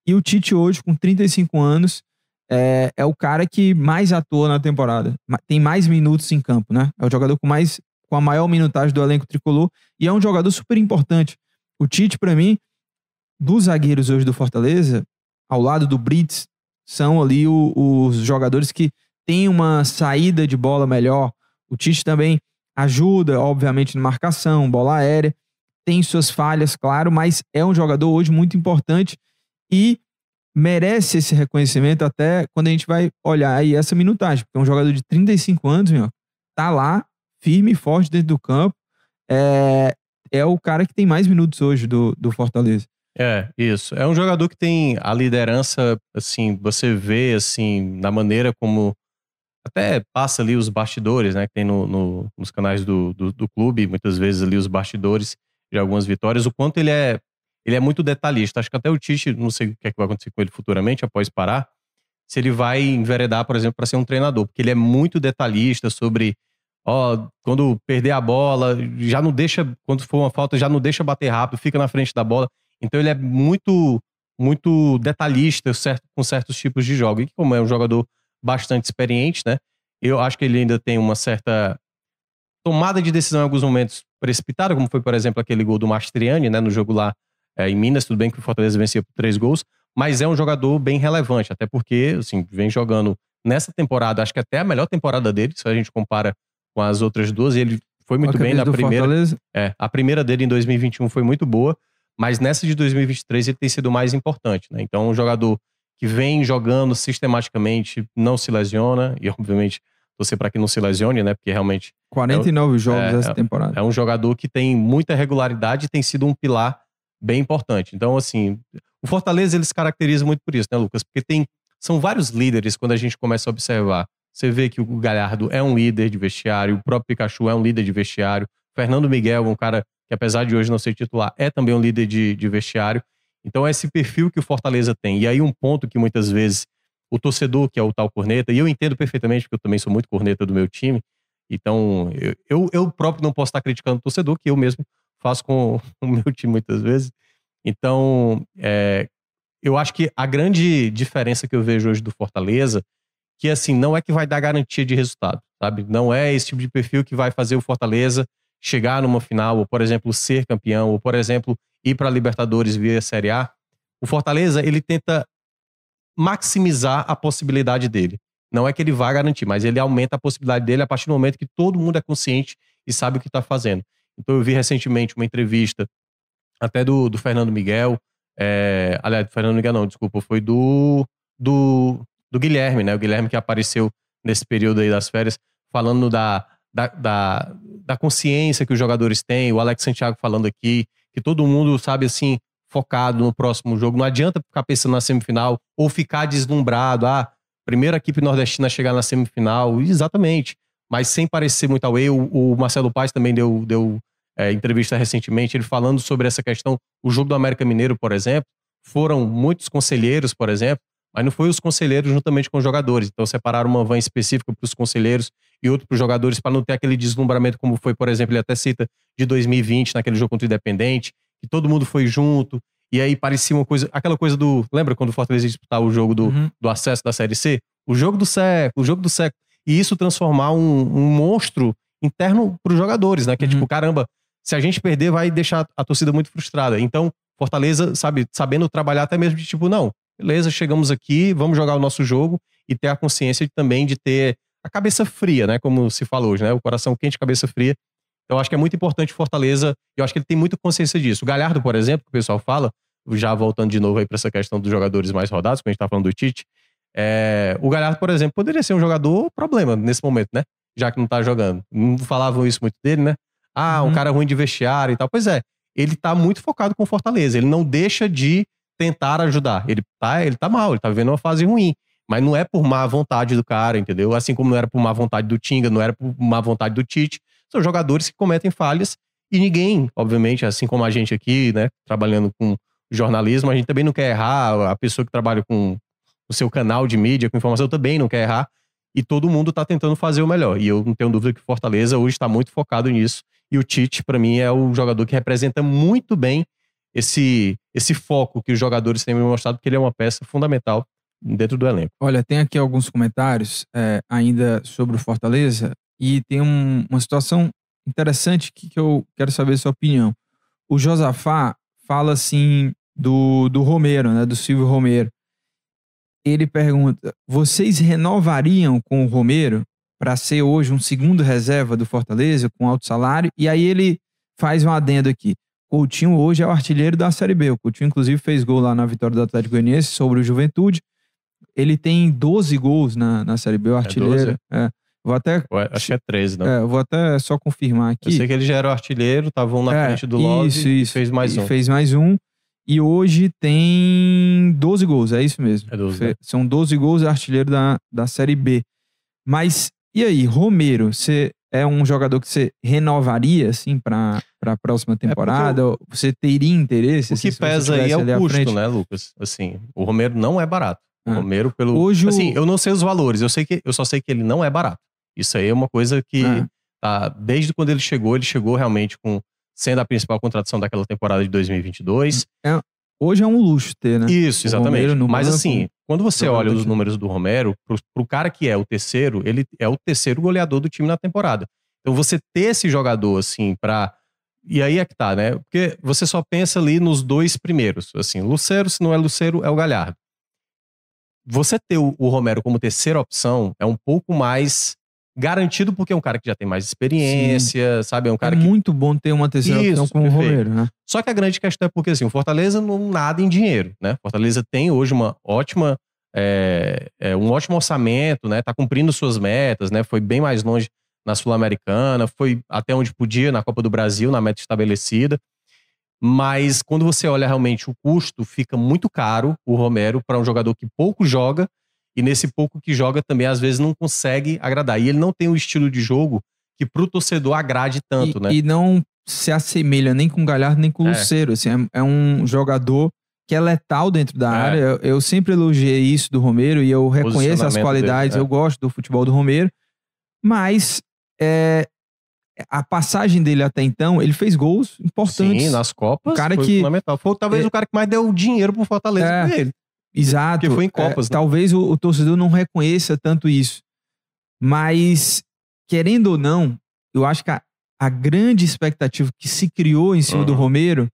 E o Tite hoje, com 35 anos, é, é o cara que mais atua na temporada. Tem mais minutos em campo, né? É o jogador com mais com a maior minutagem do elenco tricolor e é um jogador super importante. O Tite, pra mim, dos zagueiros hoje do Fortaleza, ao lado do Brits, são ali o- os jogadores que têm uma saída de bola melhor. O Tite também ajuda, obviamente, na marcação, bola aérea. Tem suas falhas, claro, mas é um jogador hoje muito importante e merece esse reconhecimento até quando a gente vai olhar aí essa minutagem. Porque é um jogador de 35 anos, meu, tá lá, firme e forte dentro do campo. É, é o cara que tem mais minutos hoje do, do Fortaleza. É, isso. É um jogador que tem a liderança, assim, você vê, assim, na maneira como até passa ali os bastidores, né, que tem no, no- nos canais do, do, do clube, muitas vezes ali os bastidores de algumas vitórias, o quanto ele é, ele é muito detalhista. Acho que até o Tite, não sei o que, é que vai acontecer com ele futuramente, após parar, se ele vai enveredar, por exemplo, para ser um treinador, porque ele é muito detalhista sobre, ó, quando perder a bola, já não deixa, quando for uma falta, já não deixa bater rápido, fica na frente da bola. Então ele é muito muito detalhista certo, com certos tipos de jogo. E como é um jogador bastante experiente, né? Eu acho que ele ainda tem uma certa tomada de decisão em alguns momentos precipitada, como foi, por exemplo, aquele gol do Mastriani, né, no jogo lá é, em Minas. Tudo bem que o Fortaleza vencia por três gols, mas é um jogador bem relevante, até porque, assim, vem jogando nessa temporada, acho que até a melhor temporada dele, se a gente compara com as outras duas, e ele foi muito bem na primeira. Fortaleza. É, a primeira dele em 2021 foi muito boa, mas nessa de 2023 ele tem sido mais importante, né? Então, um jogador que vem jogando sistematicamente, não se lesiona, e obviamente torcer para que não se lesione, né? Porque realmente 49 jogos é, essa temporada. é um jogador que tem muita regularidade e tem sido um pilar bem importante. Então, assim, o Fortaleza ele se caracteriza muito por isso, né, Lucas? Porque tem são vários líderes quando a gente começa a observar. Você vê que o Galhardo é um líder de vestiário, o próprio Pikachu é um líder de vestiário, Fernando Miguel um cara que, apesar de hoje não ser titular, é também um líder de, de vestiário. Então, é esse perfil que o Fortaleza tem. E aí, um ponto que muitas vezes o torcedor, que é o tal corneta, e eu entendo perfeitamente, porque eu também sou muito corneta do meu time, então eu, eu, eu próprio não posso estar criticando o torcedor, que eu mesmo faço com [laughs] o meu time muitas vezes. Então, é, eu acho que a grande diferença que eu vejo hoje do Fortaleza, que assim, não é que vai dar garantia de resultado, sabe? Não é esse tipo de perfil que vai fazer o Fortaleza chegar numa final, ou por exemplo, ser campeão, ou por exemplo, ir para Libertadores via Série A. O Fortaleza, ele tenta maximizar a possibilidade dele. Não é que ele vá garantir, mas ele aumenta a possibilidade dele a partir do momento que todo mundo é consciente e sabe o que está fazendo. Então eu vi recentemente uma entrevista até do, do Fernando Miguel, é, aliás, do Fernando Miguel não, desculpa, foi do, do, do Guilherme, né? O Guilherme que apareceu nesse período aí das férias, falando da, da, da, da consciência que os jogadores têm, o Alex Santiago falando aqui, que todo mundo, sabe, assim, focado no próximo jogo. Não adianta ficar pensando na semifinal ou ficar deslumbrado. Ah, primeira equipe nordestina a chegar na semifinal. Exatamente. Mas sem parecer muito away, o, o Marcelo Paes também deu, deu é, entrevista recentemente, ele falando sobre essa questão. O jogo do América Mineiro, por exemplo, foram muitos conselheiros, por exemplo, mas não foi os conselheiros juntamente com os jogadores. Então separaram uma van específica para os conselheiros e outra para os jogadores para não ter aquele deslumbramento como foi, por exemplo, ele até cita de 2020 naquele jogo contra o Independente, que todo mundo foi junto, e aí parecia uma coisa. Aquela coisa do. Lembra quando o Fortaleza ia disputar o jogo do, Uhum. do acesso da Série C? O jogo do século, o jogo do século. E isso transformar um, um monstro interno pros jogadores, né? Que é Uhum. tipo, caramba, se a gente perder, vai deixar a torcida muito frustrada. Então, Fortaleza, sabe, sabendo trabalhar até mesmo de tipo, não, beleza, chegamos aqui, vamos jogar o nosso jogo e ter a consciência também de ter a cabeça fria, né? Como se fala hoje, né? O coração quente, cabeça fria. Então, eu acho que é muito importante Fortaleza. Eu acho que ele tem muita consciência disso. O Galhardo, por exemplo, que o pessoal fala, já voltando de novo aí para essa questão dos jogadores mais rodados, quando a gente tá falando do Tite, é, o Galhardo, por exemplo, poderia ser um jogador problema nesse momento, né? Já que não tá jogando. Não falavam isso muito dele, né? Ah, um Uhum. cara ruim de vestiário e tal. Pois é, ele tá muito focado com o Fortaleza. Ele não deixa de tentar ajudar. Ele tá, ele tá mal, ele tá vivendo uma fase ruim. Mas não é por má vontade do cara, entendeu? Assim como não era por má vontade do Tinga, não era por má vontade do Tite. São jogadores que cometem falhas e ninguém, obviamente, assim como a gente aqui, né, trabalhando com jornalismo, a gente também não quer errar. A pessoa que trabalha com o seu canal de mídia, com informação, também não quer errar. E todo mundo tá tentando fazer o melhor. E eu não tenho dúvida que Fortaleza hoje está muito focado nisso. E o Tite, para mim, é o jogador que representa muito bem esse, esse foco que os jogadores têm me mostrado, porque ele é uma peça fundamental dentro do elenco. Olha, tem aqui alguns comentários é, ainda sobre o Fortaleza e tem um- uma situação interessante que, que eu quero saber a sua opinião. O Josafá fala assim do, do Romero, né? Do Silvio Romero. Ele pergunta: vocês renovariam com o Romero para ser hoje um segundo reserva do Fortaleza com alto salário? E aí ele faz um adendo aqui. Coutinho hoje é o artilheiro da Série B. O Coutinho, inclusive, fez gol lá na vitória do Atlético Goianiense sobre o Juventude. Ele tem 12 gols na, na Série B, o artilheiro. É, Vou até, Eu acho que é 13, não? é, vou até só confirmar Eu aqui. sei que ele já era o artilheiro, tava um na É, frente do Love isso, isso. fez mais E um. Fez mais um. E hoje tem 12 gols, é isso mesmo. É 12, Fe- né? São 12 gols, é artilheiro da, da Série B. Mas, e aí, Romero, você é um jogador que você renovaria, assim, para a próxima temporada? Ou Você teria interesse? É O assim, que pesa aí é o custo, né, Lucas? Assim, o Romero não é barato. O Ah. Romero, pelo. Hoje o- Assim, eu não sei os valores, eu, sei que, eu só sei que ele não é barato. Isso aí é uma coisa que, Ah. tá, desde quando ele chegou, ele chegou realmente com. sendo a principal contratação daquela temporada de 2022. Hoje é um luxo ter, né? Isso, exatamente. Mas assim, quando você olha os números do Romero, pro, pro cara que é o terceiro, ele é o terceiro goleador do time na temporada. Então você ter esse jogador, assim, pra. E aí é que tá, né? Porque você só pensa ali nos dois primeiros. Assim, Lucero, se não é Lucero, é o Galhardo. Você ter o, o Romero como terceira opção é um pouco mais garantido, porque é um cara que já tem mais experiência, sabe? É um cara é que muito bom ter uma terceira Isso, opção como. Romero, né? só que a grande questão é porque assim, o Fortaleza não nada em dinheiro, né? Fortaleza tem hoje uma ótima, é, é, um ótimo orçamento, né? Tá cumprindo suas metas, né? Foi bem mais longe na Sul-Americana, foi até onde podia na Copa do Brasil, na meta estabelecida. Mas quando você olha realmente o custo, fica muito caro o Romero para um jogador que pouco joga e nesse pouco que joga também às vezes não consegue agradar. E ele não tem um estilo de jogo que pro torcedor agrade tanto, e, né? e não se assemelha nem com o Galhardo nem com o É. Luceiro. Assim, é, é um jogador que é letal dentro da É. área. Eu, eu sempre elogiei isso do Romero e eu reconheço as qualidades. dele, é. Eu gosto do futebol do Romero. Mas é, a passagem dele até então, ele fez gols importantes. Sim, nas Copas O cara foi que- fundamental. Foi talvez É. o cara que mais deu dinheiro pro Fortaleza É. ele. Exato. Porque foi em É, Copas, né? Talvez o, o torcedor não reconheça tanto isso. Mas, querendo ou não, eu acho que a, a grande expectativa que se criou em cima do Uhum. Romero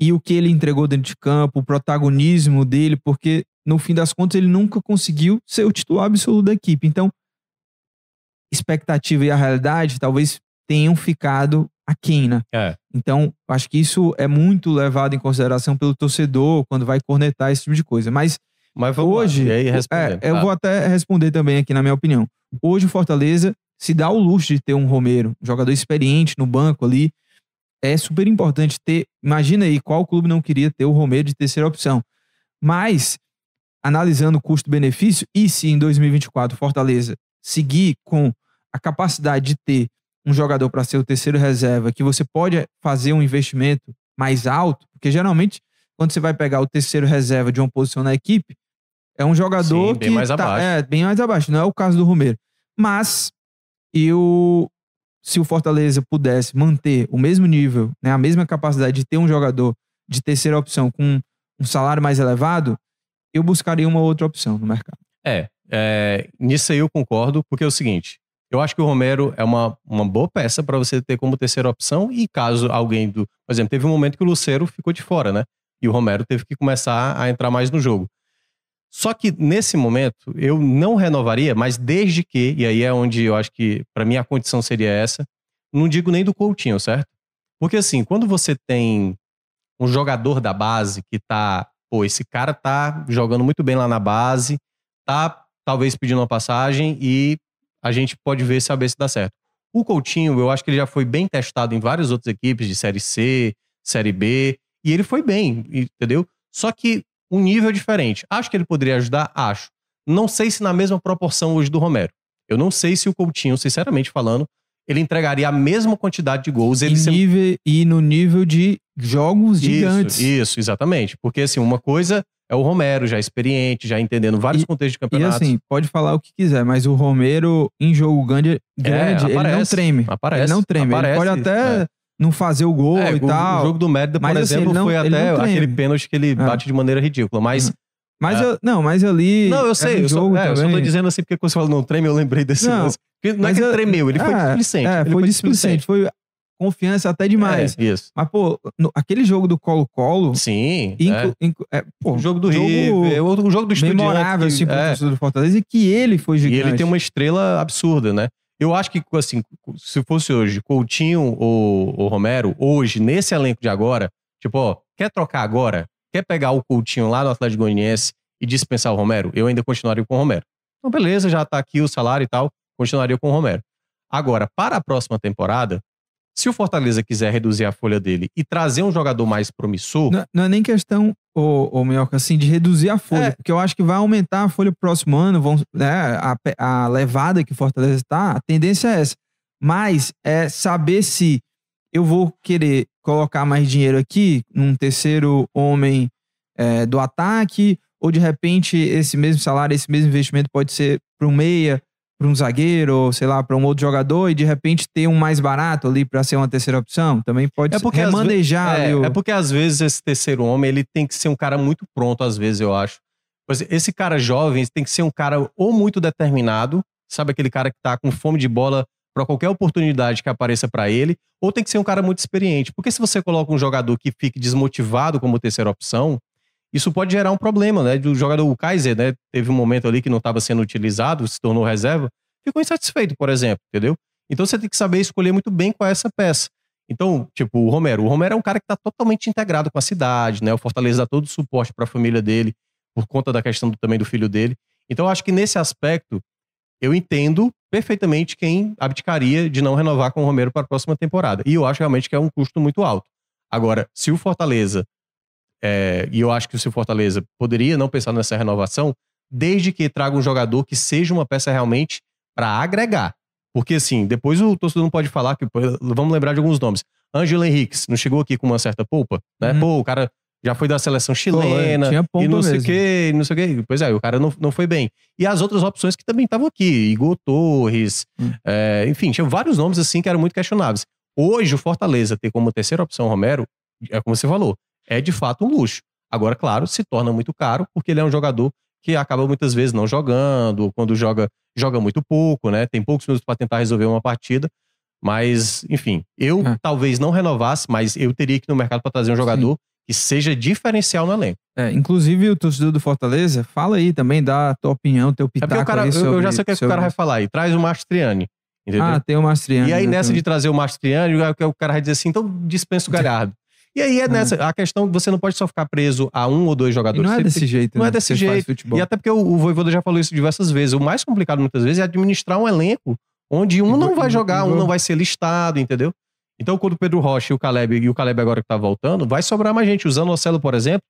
e o que ele entregou dentro de campo, o protagonismo dele, porque no fim das contas ele nunca conseguiu ser o titular absoluto da equipe. Então, expectativa e a realidade talvez tenham ficado aquém, né? É. Então, acho que isso é muito levado em consideração pelo torcedor quando vai cornetar esse tipo de coisa. Mas Mas hoje, é, eu Ah, vou até responder também aqui na minha opinião. Hoje o Fortaleza se dá o luxo de ter um Romero, um jogador experiente no banco ali. É super importante ter. Imagina aí qual clube não queria ter o Romero de terceira opção. Mas analisando o custo-benefício e se em 2024 o Fortaleza seguir com a capacidade de ter um jogador para ser o terceiro reserva, que você pode fazer um investimento mais alto, porque geralmente quando você vai pegar o terceiro reserva de uma posição na equipe, é um jogador Sim, bem que mais tá- abaixo. é bem mais abaixo, não é o caso do Romero. Mas eu se o Fortaleza pudesse manter o mesmo nível, né, a mesma capacidade de ter um jogador de terceira opção com um salário mais elevado, eu buscaria uma outra opção no mercado. É, é nisso aí eu concordo, porque é o seguinte, eu acho que o Romero é uma, uma boa peça para você ter como terceira opção e caso alguém do, por exemplo, teve um momento que o Lucero ficou de fora, né? E o Romero teve que começar a entrar mais no jogo. Só que nesse momento eu não renovaria, mas desde que, e aí é onde eu acho que para mim a condição seria essa, não digo nem do Coutinho, certo? Porque assim, quando você tem um jogador da base que tá, pô, esse cara tá jogando muito bem lá na base, tá talvez pedindo uma passagem e a gente pode ver saber se dá certo. O Coutinho, eu acho que ele já foi bem testado em várias outras equipes de série C, série B, e ele foi bem, entendeu? Só que um nível diferente. Acho que ele poderia ajudar? Acho. Não sei se na mesma proporção hoje do Romero. Eu não sei se o Coutinho, sinceramente falando, ele entregaria a mesma quantidade de gols. Ele e, nível, e no nível de jogos gigantes. Isso, isso, exatamente. Porque, assim, uma coisa é o Romero, já experiente, já entendendo vários e, contextos de campeonato. E assim, pode falar o que quiser, mas o Romero, em jogo grande, grande é, ele não treme. Aparece, ele não treme. Aparece, ele pode até é. não fazer o gol é, e o, tal. O jogo do Mérida, por assim, exemplo, não, foi até aquele pênalti que ele É. bate de maneira ridícula. Mas. Mas É. eu, não, mas ali. Não, eu sei, é um eu, só, é, eu só tô dizendo assim porque quando você fala não treme, eu lembrei desse Não, lance. Não é mas que ele eu- tremeu, ele foi é, displicente. É, ele foi displicente. Foi confiança até demais. É, isso. Mas, pô, no- aquele jogo do Colo-Colo. Sim. inclu- é. inclu- é, pô, O jogo do jogo River, o o jogo do Estudiantes. memorável, assim, pro é. do Fortaleza. E que ele foi E gigante. ele tem uma estrela absurda, né? Eu acho que, assim, se fosse hoje, Coutinho ou, ou Romero, hoje, nesse elenco de agora, tipo, ó, quer trocar agora? Quer pegar o Coutinho lá no Atlético Goianiense e dispensar o Romero? Eu ainda continuaria com o Romero. Então, beleza, já tá aqui o salário e tal, continuaria com o Romero. Agora, para a próxima temporada, se o Fortaleza quiser reduzir a folha dele e trazer um jogador mais promissor, Não, não é nem questão, ô, ô Minhoca, assim, de reduzir a folha, É. porque eu acho que vai aumentar a folha pro próximo ano, vão, né, a, a levada que o Fortaleza está, a tendência é essa. Mas é saber se eu vou querer colocar mais dinheiro aqui, num terceiro homem é, do ataque, ou de repente esse mesmo salário, esse mesmo investimento pode ser para um meia, para um zagueiro, ou sei lá, para um outro jogador, e de repente ter um mais barato ali para ser uma terceira opção. Também pode É porque ve- remanejar ali É, o... é porque às vezes esse terceiro homem ele tem que ser um cara muito pronto, às vezes, eu acho. Pois Esse cara jovem tem que ser um cara ou muito determinado, sabe aquele cara que tá com fome de bola para qualquer oportunidade que apareça para ele, ou tem que ser um cara muito experiente. Porque se você coloca um jogador que fique desmotivado como terceira opção, isso pode gerar um problema, né? Do jogador, o Kaiser, né? Teve um momento ali que não estava sendo utilizado, se tornou reserva, ficou insatisfeito, por exemplo, entendeu? Então você tem que saber escolher muito bem qual é essa peça. Então, tipo, o Romero. O Romero é um cara que está totalmente integrado com a cidade, né? O Fortaleza dá todo o suporte para a família dele, por conta da questão do- também do filho dele. Então, eu acho que nesse aspecto, eu entendo perfeitamente quem abdicaria de não renovar com o Romero para a próxima temporada. E eu acho realmente que é um custo muito alto. Agora, se o Fortaleza, é, e eu acho que o Fortaleza poderia não pensar nessa renovação, desde que traga um jogador que seja uma peça realmente para agregar. Porque, assim, depois o torcedor não pode falar que. pô, Vamos lembrar de alguns nomes. Ângelo Henriques não chegou aqui com uma certa polpa, né? Uhum. Pô, o cara já foi da seleção chilena tinha e não sei o quê, não sei o quê. Pois é, o cara não, não foi bem. E as outras opções que também estavam aqui, Igor Torres, Hum. é, enfim, tinha vários nomes assim que eram muito questionáveis. Hoje, o Fortaleza ter como terceira opção o Romero, é como você falou, é de fato um luxo. Agora, claro, se torna muito caro, porque ele é um jogador que acaba muitas vezes não jogando, ou quando joga, joga muito pouco, né? Tem poucos minutos para tentar resolver uma partida. Mas, enfim, eu É. talvez não renovasse, mas eu teria que ir no mercado para trazer um jogador que seja diferencial no elenco. É, inclusive, o torcedor do Fortaleza, fala aí também, dá a tua opinião, teu É pitaco o cara, sobre, eu já sei o que, é que o cara sobre- vai falar aí. Traz o Mastriani. Entendeu? Ah, tem o Mastriani. E aí, nessa também. de trazer o Mastriani, o o cara vai dizer assim, então dispensa o Galhardo. E aí é nessa, a questão que você não pode só ficar preso a um ou dois E jogadores. não é desse tem- jeito, não né, é desse você jeito. E até porque o, o Voivoda já falou isso diversas vezes. O mais complicado muitas vezes é administrar um elenco onde um E não vai e jogar, um não vai ser listado, entendeu? Então, quando o Pedro Rocha e o Caleb, e o Caleb agora que tá voltando, vai sobrar mais gente. O Zanocelo, por exemplo,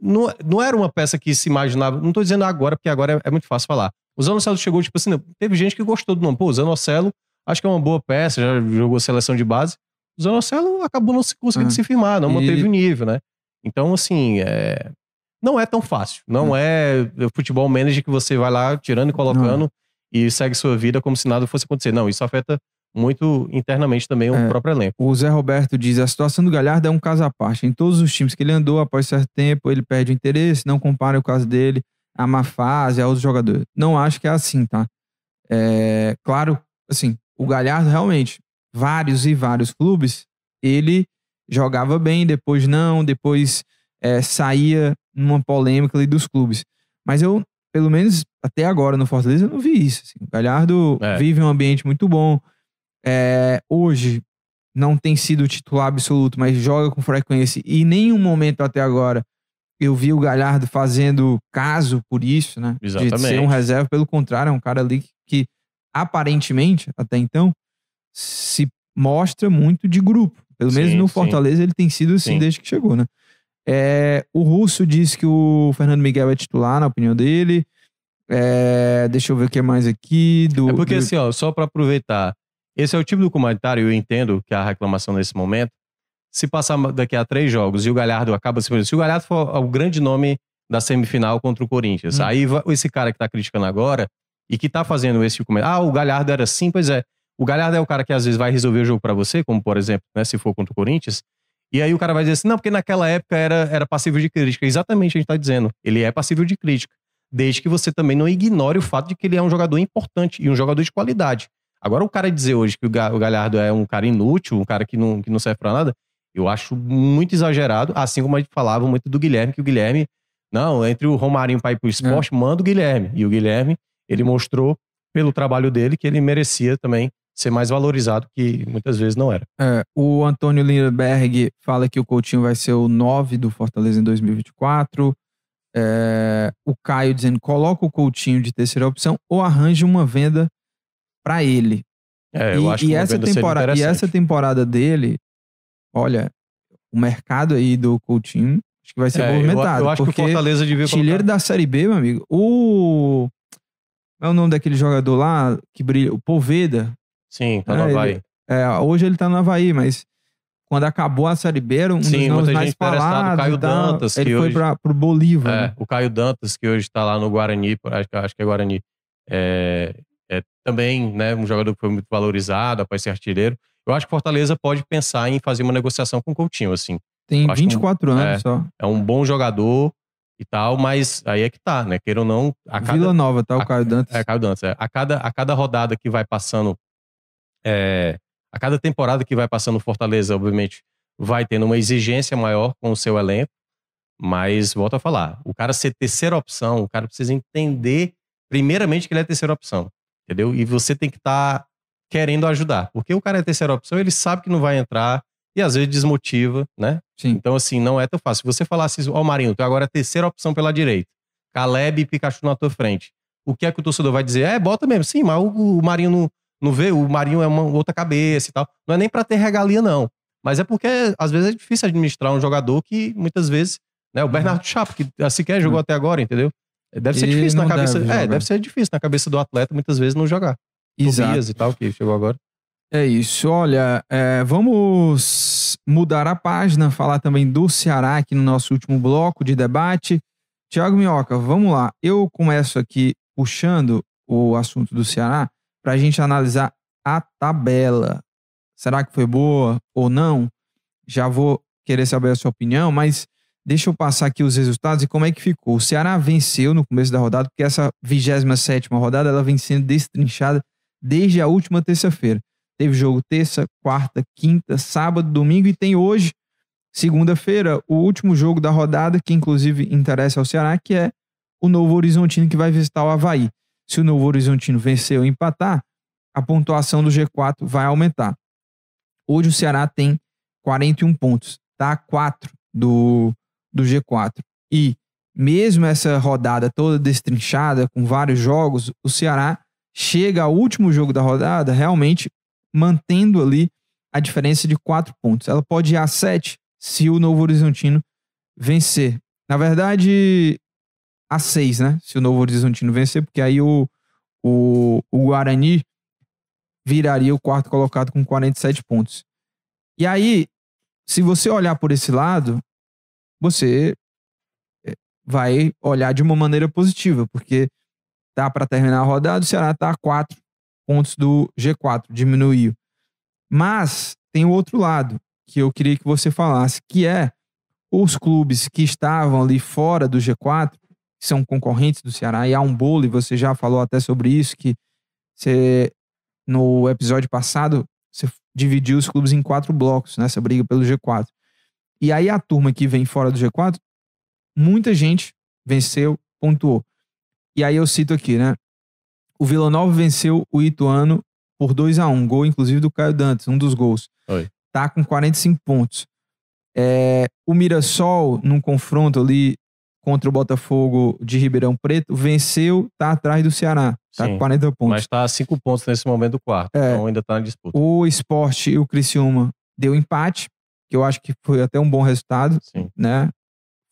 não, não era uma peça que se imaginava. Não tô dizendo agora, porque agora é, é muito fácil falar. O Zanocelo chegou, tipo assim, teve gente que gostou do nome. Pô, o Zanocelo, acho que é uma boa peça, já jogou seleção de base. O Zanocelo acabou não se conseguindo Ah. se firmar, não E- manteve o nível, né? Então, assim, é... não é tão fácil. Não é o futebol manager que você vai lá tirando e colocando e segue sua vida como se nada fosse acontecer. Não, isso afeta muito internamente também o É. próprio elenco. O Zé Roberto diz: a situação do Galhardo é um caso à parte. Em todos os times que ele andou, após certo tempo, ele perde o interesse, não compara o caso dele a má fase, a outros jogadores. Não acho que é assim, tá? É, claro, assim, o Galhardo realmente, vários e vários clubes, ele jogava bem, depois não, depois é, saía numa polêmica ali dos clubes. Mas eu, pelo menos até agora no Fortaleza, eu não vi isso. assim. O Galhardo É. vive um ambiente muito bom. É, hoje não tem sido titular absoluto, mas joga com frequência. E em nenhum momento até agora eu vi o Galhardo fazendo caso por isso, né? De ser Exatamente. um reserva. Pelo contrário, é um cara ali que, que, aparentemente, até então, se mostra muito de grupo. Pelo menos Sim, no sim. Fortaleza ele tem sido assim Sim. desde que chegou, né? É, o Russo diz que o Fernando Miguel é titular, na opinião dele. É, deixa eu ver o que mais aqui. Do, É porque, do- assim, ó, só para aproveitar, esse é o tipo do comentário, eu entendo que é a reclamação nesse momento. Se passar daqui a três jogos e o Galhardo acaba se. Se o Galhardo for o grande nome da semifinal contra o Corinthians, Hum. aí esse cara que tá criticando agora e que tá fazendo esse comentário. Ah, o Galhardo era assim, pois é. O Galhardo é o cara que às vezes vai resolver o jogo para você, como por exemplo, né, se for contra o Corinthians. E aí o cara vai dizer assim: não, porque naquela época era, era passível de crítica. Exatamente a gente tá dizendo. Ele é passível de crítica. Desde que você também não ignore o fato de que ele é um jogador importante e um jogador de qualidade. Agora, o cara dizer hoje que o Ga- o Galhardo é um cara inútil, um cara que não, que não serve pra nada, eu acho muito exagerado. Assim como a gente falava muito do Guilherme, que o Guilherme, não, entre o Romarinho pra ir pro esporte, manda o Guilherme. E o Guilherme, ele mostrou pelo trabalho dele que ele merecia também ser mais valorizado, que muitas vezes não era. É, o Antônio Lindbergh fala que o Coutinho vai ser o 9 do Fortaleza em 2024. É, o Caio dizendo: coloca o Coutinho de terceira opção ou arranje uma venda para ele. É, eu e, acho e que essa temporada, e essa temporada dele, olha, o mercado aí do Coutinho acho que vai ser É, eu, movimentado. eu acho que o porque Fortaleza devia colocar... da Série B, meu amigo. O. Qual é o nome daquele jogador lá que brilha? O Poveda. Sim, tá É, no ele- Havaí. É, hoje ele tá no Havaí, mas quando acabou a Série B, um Sim, dos nomes mais falados. Caio. Dantas, ele que foi hoje- pra, pro Bolívar. É, né? o Caio Dantas, que hoje está lá no Guarani, acho, que- acho que é Guarani, é, é também né, um jogador que foi muito valorizado após ser artilheiro. Eu acho que Fortaleza pode pensar em fazer uma negociação com o Coutinho, assim. Tem eu acho que um- 24 anos é. só. É um bom jogador e tal, mas aí é que tá, né? Queira ou não, a cada, Vila Nova, tá? O Caio Dantas. é, Caio Dantas, é. A cada, a cada rodada que vai passando, é, a cada temporada que vai passando o Fortaleza, obviamente, vai tendo uma exigência maior com o seu elenco, mas volto a falar, o cara ser terceira opção, o cara precisa entender, primeiramente, que ele é terceira opção, entendeu? E você tem que estar querendo ajudar, porque o cara é terceira opção, ele sabe que não vai entrar e às vezes desmotiva, né? Sim. Então, assim, não é tão fácil. Se você falasse, ó, Marinho, tu é agora a terceira opção pela direita, Caleb e Pikachu na tua frente, o que é que o torcedor vai dizer? É, bota mesmo. Sim, mas o, o Marinho não, não vê, o Marinho é uma outra cabeça e tal. Não é nem pra ter regalia, não. Mas é porque, às vezes, é difícil administrar um jogador que, muitas vezes, né? O Bernardo Chapo, que sequer jogou até agora, entendeu? Deve ser Ele difícil na cabeça. deve É, deve ser difícil na cabeça do atleta, muitas vezes, não jogar. Exato. Tobias e tal, que chegou agora. É isso. Olha, é, vamos mudar a página, falar também do Ceará aqui no nosso último bloco de debate. Tiago Minhoca, vamos lá. Eu começo aqui puxando o assunto do Ceará para a gente analisar a tabela. Será que foi boa ou não? Já vou querer saber a sua opinião, mas deixa eu passar aqui os resultados e como é que ficou. O Ceará venceu no começo da rodada, porque essa 27 rodada ela vem sendo destrinchada desde a última terça-feira. Teve jogo terça, quarta, quinta, sábado, domingo e tem hoje, segunda-feira, o último jogo da rodada, que inclusive interessa ao Ceará, que é o Novo Horizontino que vai visitar o Havaí. Se o Novo Horizontino vencer ou empatar, a pontuação do G4 vai aumentar. Hoje o Ceará tem 41 pontos, tá? 4 do, do G4. E mesmo essa rodada toda destrinchada, com vários jogos, o Ceará chega ao último jogo da rodada realmente mantendo ali a diferença de 4 pontos. Ela pode ir a 7 se o Novo Horizontino vencer. Na verdade, a 6, né? Se o Novo Horizontino vencer, porque aí o, o, o Guarani viraria o quarto colocado com 47 pontos. E aí, se você olhar por esse lado, você eh, vai olhar de uma maneira positiva, porque tá para terminar a rodada, o Ceará tá a 4 pontos do G4, diminuiu. Mas tem o outro lado que eu queria que você falasse, que é os clubes que estavam ali fora do G4, que são concorrentes do Ceará, e há um bolo, e você já falou até sobre isso, que você, no episódio passado, você dividiu os clubes em quatro blocos, nessa briga pelo G4. E aí a turma que vem fora do G4, muita gente venceu, pontuou. E aí eu cito aqui, né? O Vila Nova venceu o Ituano por 2 a 1 gol inclusive do Caio Dantas, um dos gols. Oi. Tá com 45 pontos. É, o Mirassol, num confronto ali contra o Botafogo de Ribeirão Preto, venceu, tá atrás do Ceará. Tá Sim, com 40 pontos. Mas tá a cinco pontos nesse momento do quarto. É. Então ainda tá na disputa. O Sport e o Criciúma deu empate, que eu acho que foi até um bom resultado, Sim. né?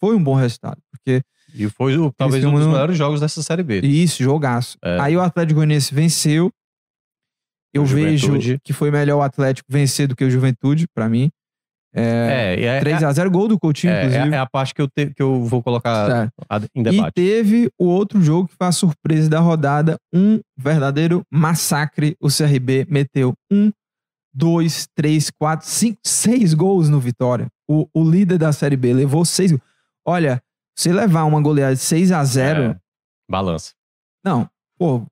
Foi um bom resultado, porque E foi o- talvez um dos melhores jogos dessa Série B. isso, jogaço. É. Aí o Atlético Goianiense venceu. Eu vejo que foi melhor o Atlético vencer do que o Juventude, pra mim. É, é, é, 3x0, gol do Coutinho, é, inclusive. é a parte que eu, te- que eu vou colocar a- em E debate. teve o outro jogo que foi a surpresa da rodada, um verdadeiro massacre. O CRB meteu um, dois, três, quatro, cinco, seis gols no Vitória. O, o líder da Série B levou seis. gols. Olha, se levar uma goleada de 6 a 0 É, balança. não, pô,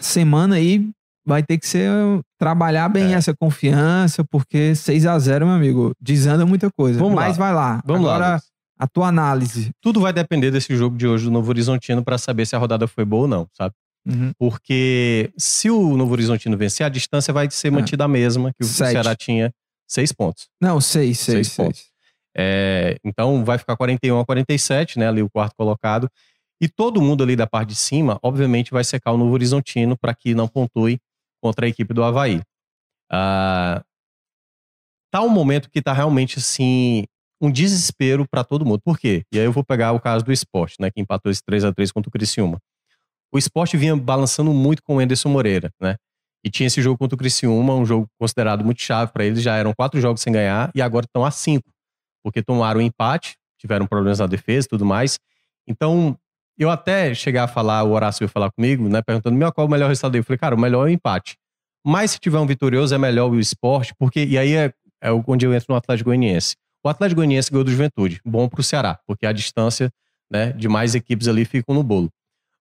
semana aí vai ter que ser trabalhar bem É. essa confiança, porque 6 a 0 meu amigo, desanda muita coisa. Vamos lá. Mas vai lá. Vamos Agora, lá. A tua análise. Tudo vai depender desse jogo de hoje do Novo Horizontino para saber se a rodada foi boa ou não, sabe? Uhum. Porque se o Novo Horizontino vencer, a distância vai ser mantida a mesma que o É. Sete. Ceará tinha seis pontos. Não, 6, 6, Seis 6. pontos. É, então vai ficar 41 a 47, né? Ali o quarto colocado. E todo mundo ali da parte de cima, obviamente, vai secar o Novo Horizontino para que não pontue contra a equipe do Havaí. Ah, tá um momento que tá realmente assim um desespero para todo mundo. Por quê? E aí eu vou pegar o caso do esporte, né? Que empatou esse 3 a 3 contra o Criciúma. O esporte vinha balançando muito com o Enderson Moreira, né? E tinha esse jogo contra o Criciúma, um jogo considerado muito chave para eles. Já eram quatro jogos sem ganhar e agora estão a cinco, porque tomaram um empate, tiveram problemas na defesa e tudo mais. Então, eu até chegar a falar, o Horácio veio falar comigo, né? Perguntando, meu, qual é o melhor resultado? Eu falei, cara, o melhor é o empate. Mas se tiver um vitorioso, é melhor o esporte, porque. E aí é, é onde eu entro no Atlético Goianiense. O Atlético Goianiense ganhou do Juventude. Bom pro Ceará, porque a distância né, de mais equipes ali ficam no bolo.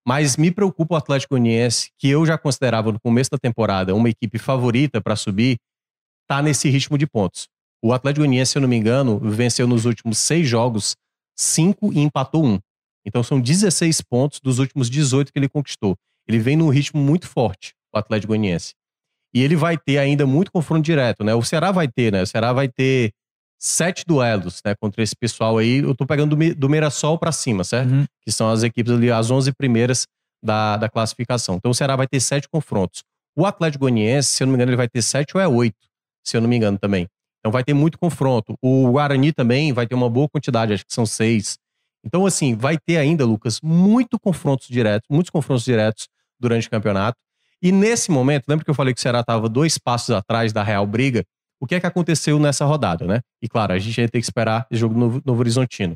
Mas me preocupa o Atlético Goianiense, que eu já considerava no começo da temporada uma equipe favorita para subir, tá nesse ritmo de pontos. O Atlético Goianiense, se eu não me engano, venceu nos últimos seis jogos, cinco e empatou um. Então são 16 pontos dos últimos 18 que ele conquistou. Ele vem num ritmo muito forte, o Atlético Goianiense. E ele vai ter ainda muito confronto direto, né? O Ceará vai ter, né? O Ceará vai ter sete duelos, né? Contra esse pessoal aí. Eu tô pegando do, do Mirassol pra cima, certo? Uhum. que são as equipes ali, as 11 primeiras da, da classificação. Então o Ceará vai ter sete confrontos. O Atlético Goianiense, se eu não me engano, ele vai ter sete ou é oito, se eu não me engano também. Então vai ter muito confronto. O Guarani também vai ter uma boa quantidade, acho que são seis. Então, assim, vai ter ainda, Lucas, muito confrontos diretos, muitos confrontos diretos durante o campeonato. E nesse momento, lembra que eu falei que o Ceará estava dois passos atrás da Real Briga? O que é que aconteceu nessa rodada, né? E claro, a gente ia ter que esperar esse jogo do Novo, Horizontino.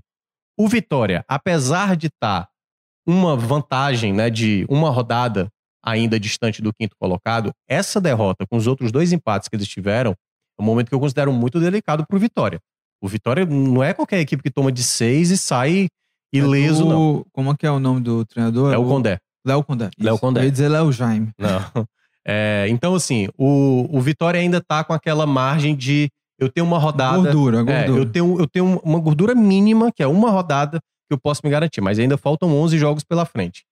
O Vitória, apesar de estar uma vantagem, né, de uma rodada ainda distante do quinto colocado, essa derrota com os outros dois empates que eles tiveram, é um momento que eu considero muito delicado pro Vitória. O Vitória não é qualquer equipe que toma de seis e sai ileso, É do- não. Como é que é o nome do treinador? É o Condé. Léo Condé. Léo. Condé. Eu ia dizer Léo Jaime. Não. É, então, assim, o, o Vitória ainda tá com aquela margem de eu tenho uma rodada. Gordura, É, gordura. eu, tenho, eu tenho uma gordura mínima, que é uma rodada que eu posso me garantir, mas ainda faltam 11 jogos pela frente.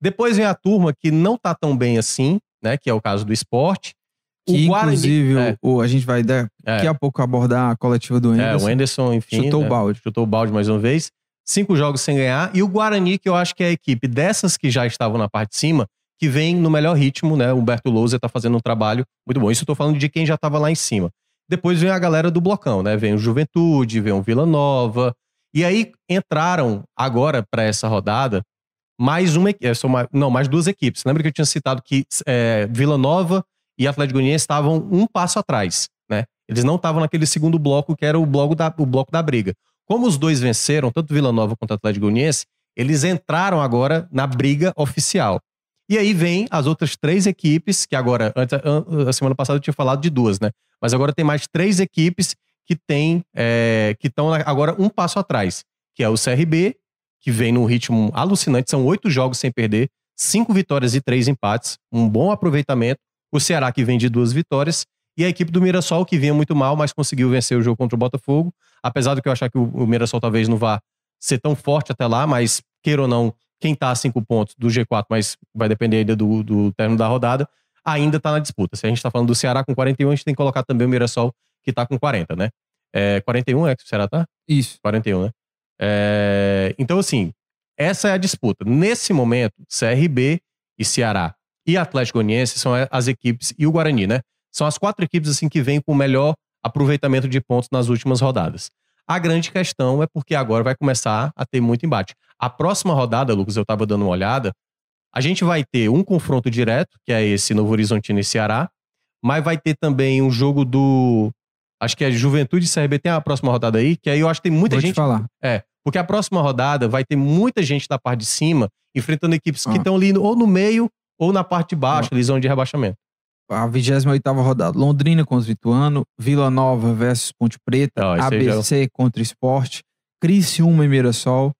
Depois vem a turma que não tá tão bem assim, né? Que é o caso do esporte. Que, inclusive, é, o, a gente vai dar, é, daqui a pouco abordar a coletiva do é, Anderson. o Anderson, enfim. chutou é, o balde. chutou o balde mais uma vez. Cinco jogos sem ganhar. E o Guarani, que eu acho que é a equipe dessas que já estavam na parte de cima, que vem no melhor ritmo, né? O Humberto Lousa tá fazendo um trabalho muito bom. Isso eu tô falando de quem já tava lá em cima. Depois vem a galera do blocão, né? Vem o Juventude, vem o Vila Nova. E aí entraram agora para essa rodada mais uma é, não, mais duas equipes. Lembra que eu tinha citado que é, Vila Nova e Atlético Goianiense estavam um passo atrás, né? Eles não estavam naquele segundo bloco que era o bloco da, o bloco da briga. Como os dois venceram, tanto Vila Nova quanto Atlético Goianiense, eles entraram agora na briga oficial. E aí vem as outras três equipes, que agora, antes, a, semana passada eu tinha falado de duas, né? Mas agora tem mais três equipes que tem, é, que estão agora um passo atrás, que é o CRB, que vem num ritmo alucinante, são oito jogos sem perder, cinco vitórias e três empates, um bom aproveitamento. O Ceará que vem de duas vitórias e a equipe do Mirassol que vinha muito mal, mas conseguiu vencer o jogo contra o Botafogo. Apesar do que eu achar que o, o Mirassol talvez não vá ser tão forte até lá, mas queira ou não, quem tá a cinco pontos do G4, mas vai depender ainda do, do término da rodada, ainda tá na disputa. Se a gente tá falando do Ceará com 41, a gente tem que colocar também o Mirassol que tá com 40, né? É, 41 é que o Ceará tá? Isso. 41, né? É, então, assim, essa é a disputa. Nesse momento, CRB e Ceará e Atlético Goianiense são as equipes, e o Guarani, né? São as quatro equipes assim que vêm com o melhor aproveitamento de pontos nas últimas rodadas. A grande questão é porque agora vai começar a ter muito embate. A próxima rodada, Lucas, eu estava dando uma olhada, a gente vai ter um confronto direto, que é esse Novo Horizontino e Ceará, mas vai ter também um jogo do. Acho que é Juventude e CRB. Tem a próxima rodada aí, que aí eu acho que tem muita Vou gente. te falar. É, porque a próxima rodada vai ter muita gente da parte de cima enfrentando equipes que Ah. estão ali ou no meio ou na parte de baixo, ali zona de rebaixamento. A 28 rodada. Londrina contra o Vituano, Vila Nova versus Ponte Preta, esse aí já- ABC contra Esporte, Criciúma e Mirassol.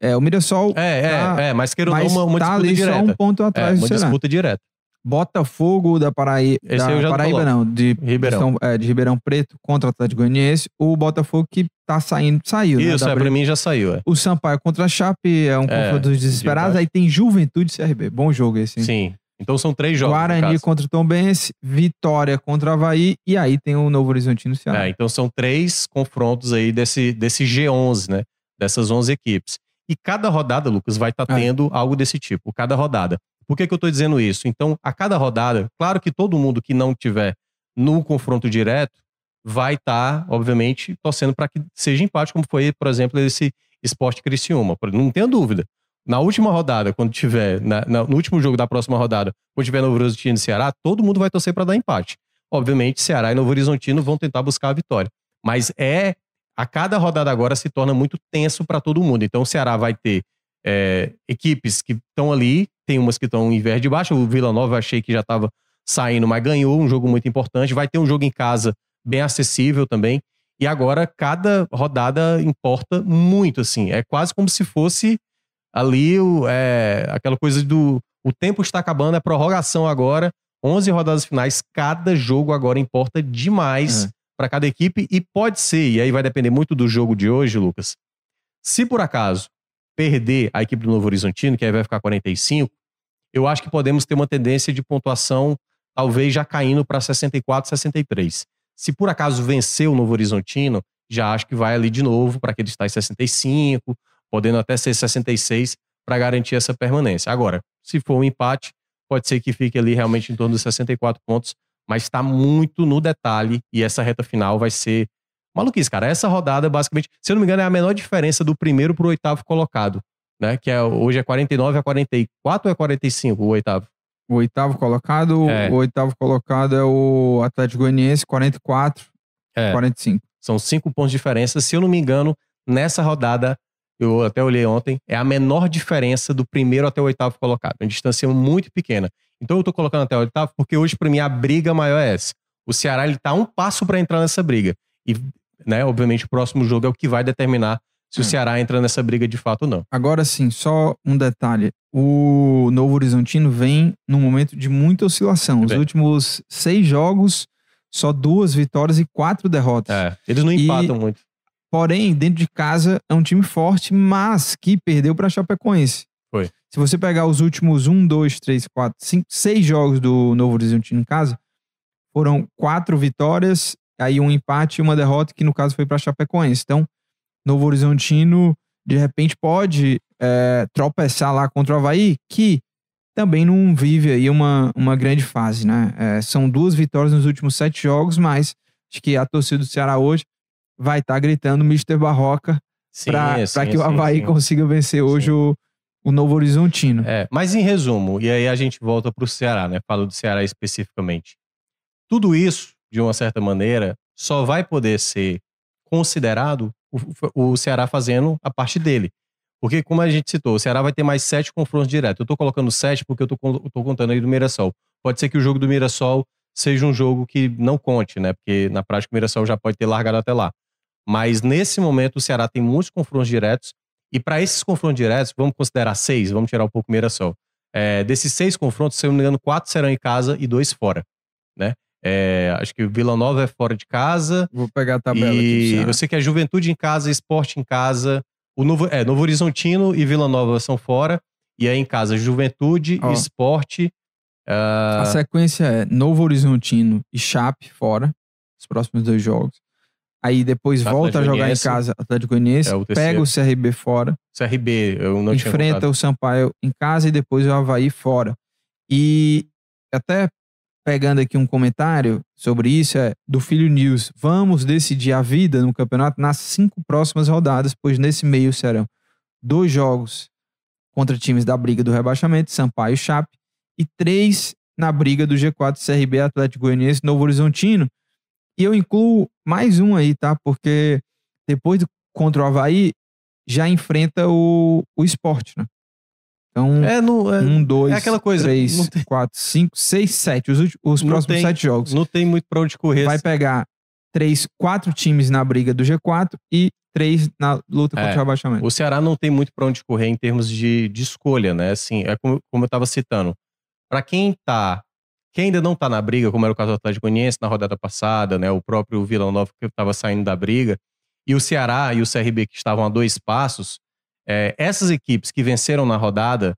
É, o Mirassol É, é, Tá, é, mas queira ou não, uma, uma tá disputa ali direta. só um ponto é, atrás uma do Ceará. disputa direta. Botafogo da da Paraíba não, de Ribeirão. São- é, de Ribeirão Preto contra o Atlético Goianiense. O Botafogo que tá saindo, saiu, né? Isso, da é, pra mim já saiu, é. O Sampaio contra a Chape é um É, confronto dos desesperados. de Aí tem Juventude e CRB. Bom jogo esse, hein? Sim. Então são três jogos. Guarani contra o Tombense, Vitória contra o Havaí e aí tem o Novo Horizontino Ceará. É, então são três confrontos aí desse, desse G11, né? Dessas 11 equipes. E cada rodada, Lucas, vai estar É. tendo algo desse tipo. Cada rodada. Por que, que eu tô dizendo isso? Então, a cada rodada, claro que todo mundo que não tiver no confronto direto vai estar, obviamente, torcendo para que seja empate, como foi, por exemplo, esse Esporte Criciúma. Não tenha dúvida. Na última rodada, quando tiver, na- na- no último jogo da próxima rodada, quando tiver Novo Horizontino e Ceará, todo mundo vai torcer para dar empate. Obviamente, Ceará e Novo Horizontino vão tentar buscar a vitória. Mas é. A cada rodada agora se torna muito tenso para todo mundo. Então, o Ceará vai ter é, equipes que estão ali, tem umas que estão em verde de baixo. O Vila Nova eu achei que já estava saindo, mas ganhou um jogo muito importante. Vai ter um jogo em casa bem acessível também. E agora, cada rodada importa muito, assim. É quase como se fosse ali o, é, aquela coisa do. O tempo está acabando, é prorrogação agora. 11 rodadas finais, cada jogo agora importa demais É. para cada equipe. E pode ser, e aí vai depender muito do jogo de hoje, Lucas. Se por acaso perder a equipe do Novo Horizontino, que aí vai ficar 45, eu acho que podemos ter uma tendência de pontuação talvez já caindo para 64, 63. Se por acaso vencer o Novo Horizontino, já acho que vai ali de novo para aquele estar em 65, podendo até ser 66 para garantir essa permanência. Agora, se for um empate, pode ser que fique ali realmente em torno dos 64 pontos, mas está muito no detalhe e essa reta final vai ser maluquice, cara. Essa rodada, basicamente, se eu não me engano, é a menor diferença do primeiro pro oitavo colocado, né? Que é, hoje é 49 a 44 ou é 45 o oitavo? O oitavo colocado, É. o oitavo colocado é o Atlético Goianiense, 44, É. 45. São cinco pontos de diferença. Se eu não me engano, nessa rodada, eu até olhei ontem, é a menor diferença do primeiro até o oitavo colocado. Uma distância muito pequena. Então eu tô colocando até o oitavo porque hoje, para mim, a briga maior é essa. O Ceará, ele tá um passo para entrar nessa briga. E, né, obviamente, o próximo jogo é o que vai determinar se o Hum. Ceará entra nessa briga de fato ou não. Agora sim, só um detalhe. O Novo Horizontino vem num momento de muita oscilação. Os Vem. últimos seis jogos, só duas vitórias e quatro derrotas. É, eles não E- empatam muito. Porém, dentro de casa é um time forte, mas que perdeu para Chapecoense. Foi. Se você pegar os últimos um, dois, três, quatro, cinco, seis jogos do Novo Horizontino em casa, foram quatro vitórias, aí um empate e uma derrota, que no caso foi para Chapecoense. Então, Novo Horizontino, de repente, pode é, tropeçar lá contra o Havaí, que também não vive aí uma, uma grande fase, né? É, são duas vitórias nos últimos sete jogos, mas acho que a torcida do Ceará hoje vai estar gritando Mr. Barroca para que o Havaí sim. consiga vencer hoje Sim. o, o Novo Horizontino. É, mas em resumo, e aí a gente volta para o Ceará, né? Falo do Ceará especificamente. Tudo isso, de uma certa maneira, só vai poder ser considerado o, o Ceará fazendo a parte dele. Porque, como a gente citou, o Ceará vai ter mais sete confrontos diretos. Eu tô colocando sete porque eu tô contando aí do Mirassol. Pode ser que o jogo do Mirassol seja um jogo que não conte, né? Porque na prática o Mirassol já pode ter largado até lá. Mas nesse momento o Ceará tem muitos confrontos diretos. E para esses confrontos diretos, vamos considerar seis, vamos tirar um pouco o Mirassol. É, desses seis confrontos, se eu não me engano, quatro serão em casa e dois fora, né? É, acho que Vila Nova é fora de casa. Vou pegar a tabela e aqui. eu sei que é Juventude em casa, Esporte em casa. O Novo, é, Novo Horizontino e Vila Nova são fora. E aí em casa, Juventude, Ó. Esporte. ah, A sequência é Novo Horizontino e Chape fora, os próximos dois jogos. Aí depois Atlético volta a jogar em casa Atlético Goianiense, É o pega o CRB fora, CRB, eu não enfrenta o Sampaio em casa e depois o Havaí fora. E até pegando aqui um comentário sobre isso, é do Filho News. Vamos decidir a vida no campeonato nas cinco próximas rodadas, pois nesse meio serão dois jogos contra times da briga do rebaixamento, Sampaio e Chape, e três na briga do G4, CRB, Atlético Goianiense, Novo Horizontino. E eu incluo mais um aí, tá? Porque depois do, contra o Havaí, já enfrenta o, o esporte, né? Então, É, não, é, um, dois, é aquela coisa, três, tem- quatro, cinco, seis, sete. Os, os próximos tem- sete jogos. não tem muito pra onde correr. Vai pegar três, quatro times na briga do G4 e três na luta contra É, o rebaixamento. O Ceará não tem muito pra onde correr em termos de, de escolha, né? Assim, é como, como eu tava citando. Pra quem tá. Quem ainda não tá na briga, como era o caso do Atlético Goianiense na rodada passada, né? O próprio Vila Nova que tava saindo da briga. E o Ceará e o CRB que estavam a dois passos. É, essas equipes que venceram na rodada,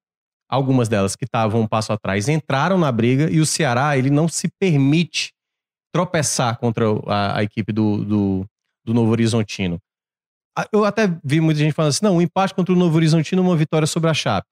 algumas delas que estavam um passo atrás, entraram na briga e o Ceará, ele não se permite tropeçar contra a, a equipe do, do, do Novo Horizontino. Eu até vi muita gente falando assim: não, um empate contra o Novo Horizontino uma vitória sobre a Chape.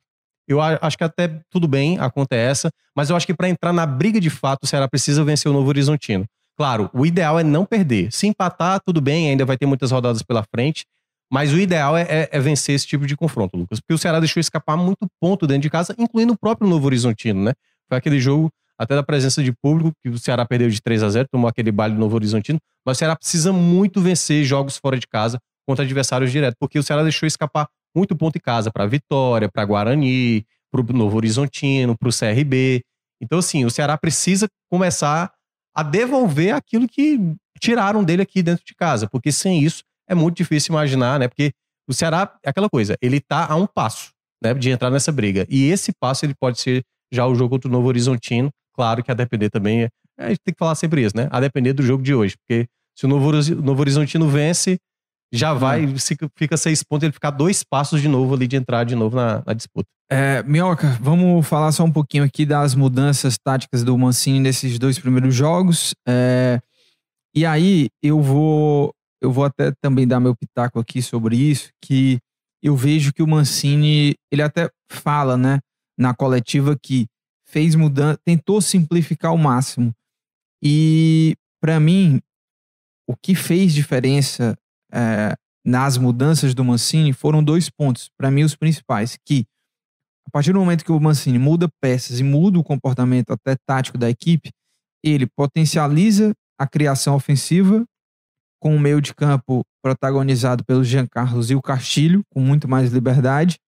Eu acho que até tudo bem, a conta é mas eu acho que para entrar na briga de fato, o Ceará precisa vencer o Novo Horizontino. Claro, o ideal é não perder. Se empatar, tudo bem, ainda vai ter muitas rodadas pela frente, mas o ideal é, é- é vencer esse tipo de confronto, Lucas, porque o Ceará deixou escapar muito ponto dentro de casa, incluindo o próprio Novo Horizontino, né? Foi aquele jogo, até da presença de público, que o Ceará perdeu de 3 a 0 tomou aquele baile do Novo Horizontino, mas o Ceará precisa muito vencer jogos fora de casa contra adversários diretos, porque o Ceará deixou escapar muito ponto em casa para Vitória, para Guarani, para o Novo Horizontino, para o CRB. Então, assim, o Ceará precisa começar a devolver aquilo que tiraram dele aqui dentro de casa, porque sem isso é muito difícil imaginar, né? Porque o Ceará é aquela coisa, ele tá a um passo, né, de entrar nessa briga. E esse passo ele pode ser já o jogo contra o Novo Horizontino, claro que a depender também, é- a gente tem que falar sempre isso, né? A depender do jogo de hoje, porque se o Novo, Novo Horizontino vence, já vai, fica, fica seis pontos, ele ficar dois passos de novo ali de entrar de novo na, na disputa. É, Minhoca, vamos falar só um pouquinho aqui das mudanças táticas do Mancini nesses dois primeiros jogos. É, e aí eu vou, eu vou até também dar meu pitaco aqui sobre isso, que eu vejo que o Mancini, ele até fala, né, na coletiva que fez mudança, tentou simplificar ao máximo. E para mim, o que fez diferença é, nas mudanças do Mancini foram dois pontos, para mim os principais, que a partir do momento que o Mancini muda peças e muda o comportamento até tático da equipe, ele potencializa a criação ofensiva com o meio de campo protagonizado pelo Jean Carlos e o Castilho, com muito mais liberdade,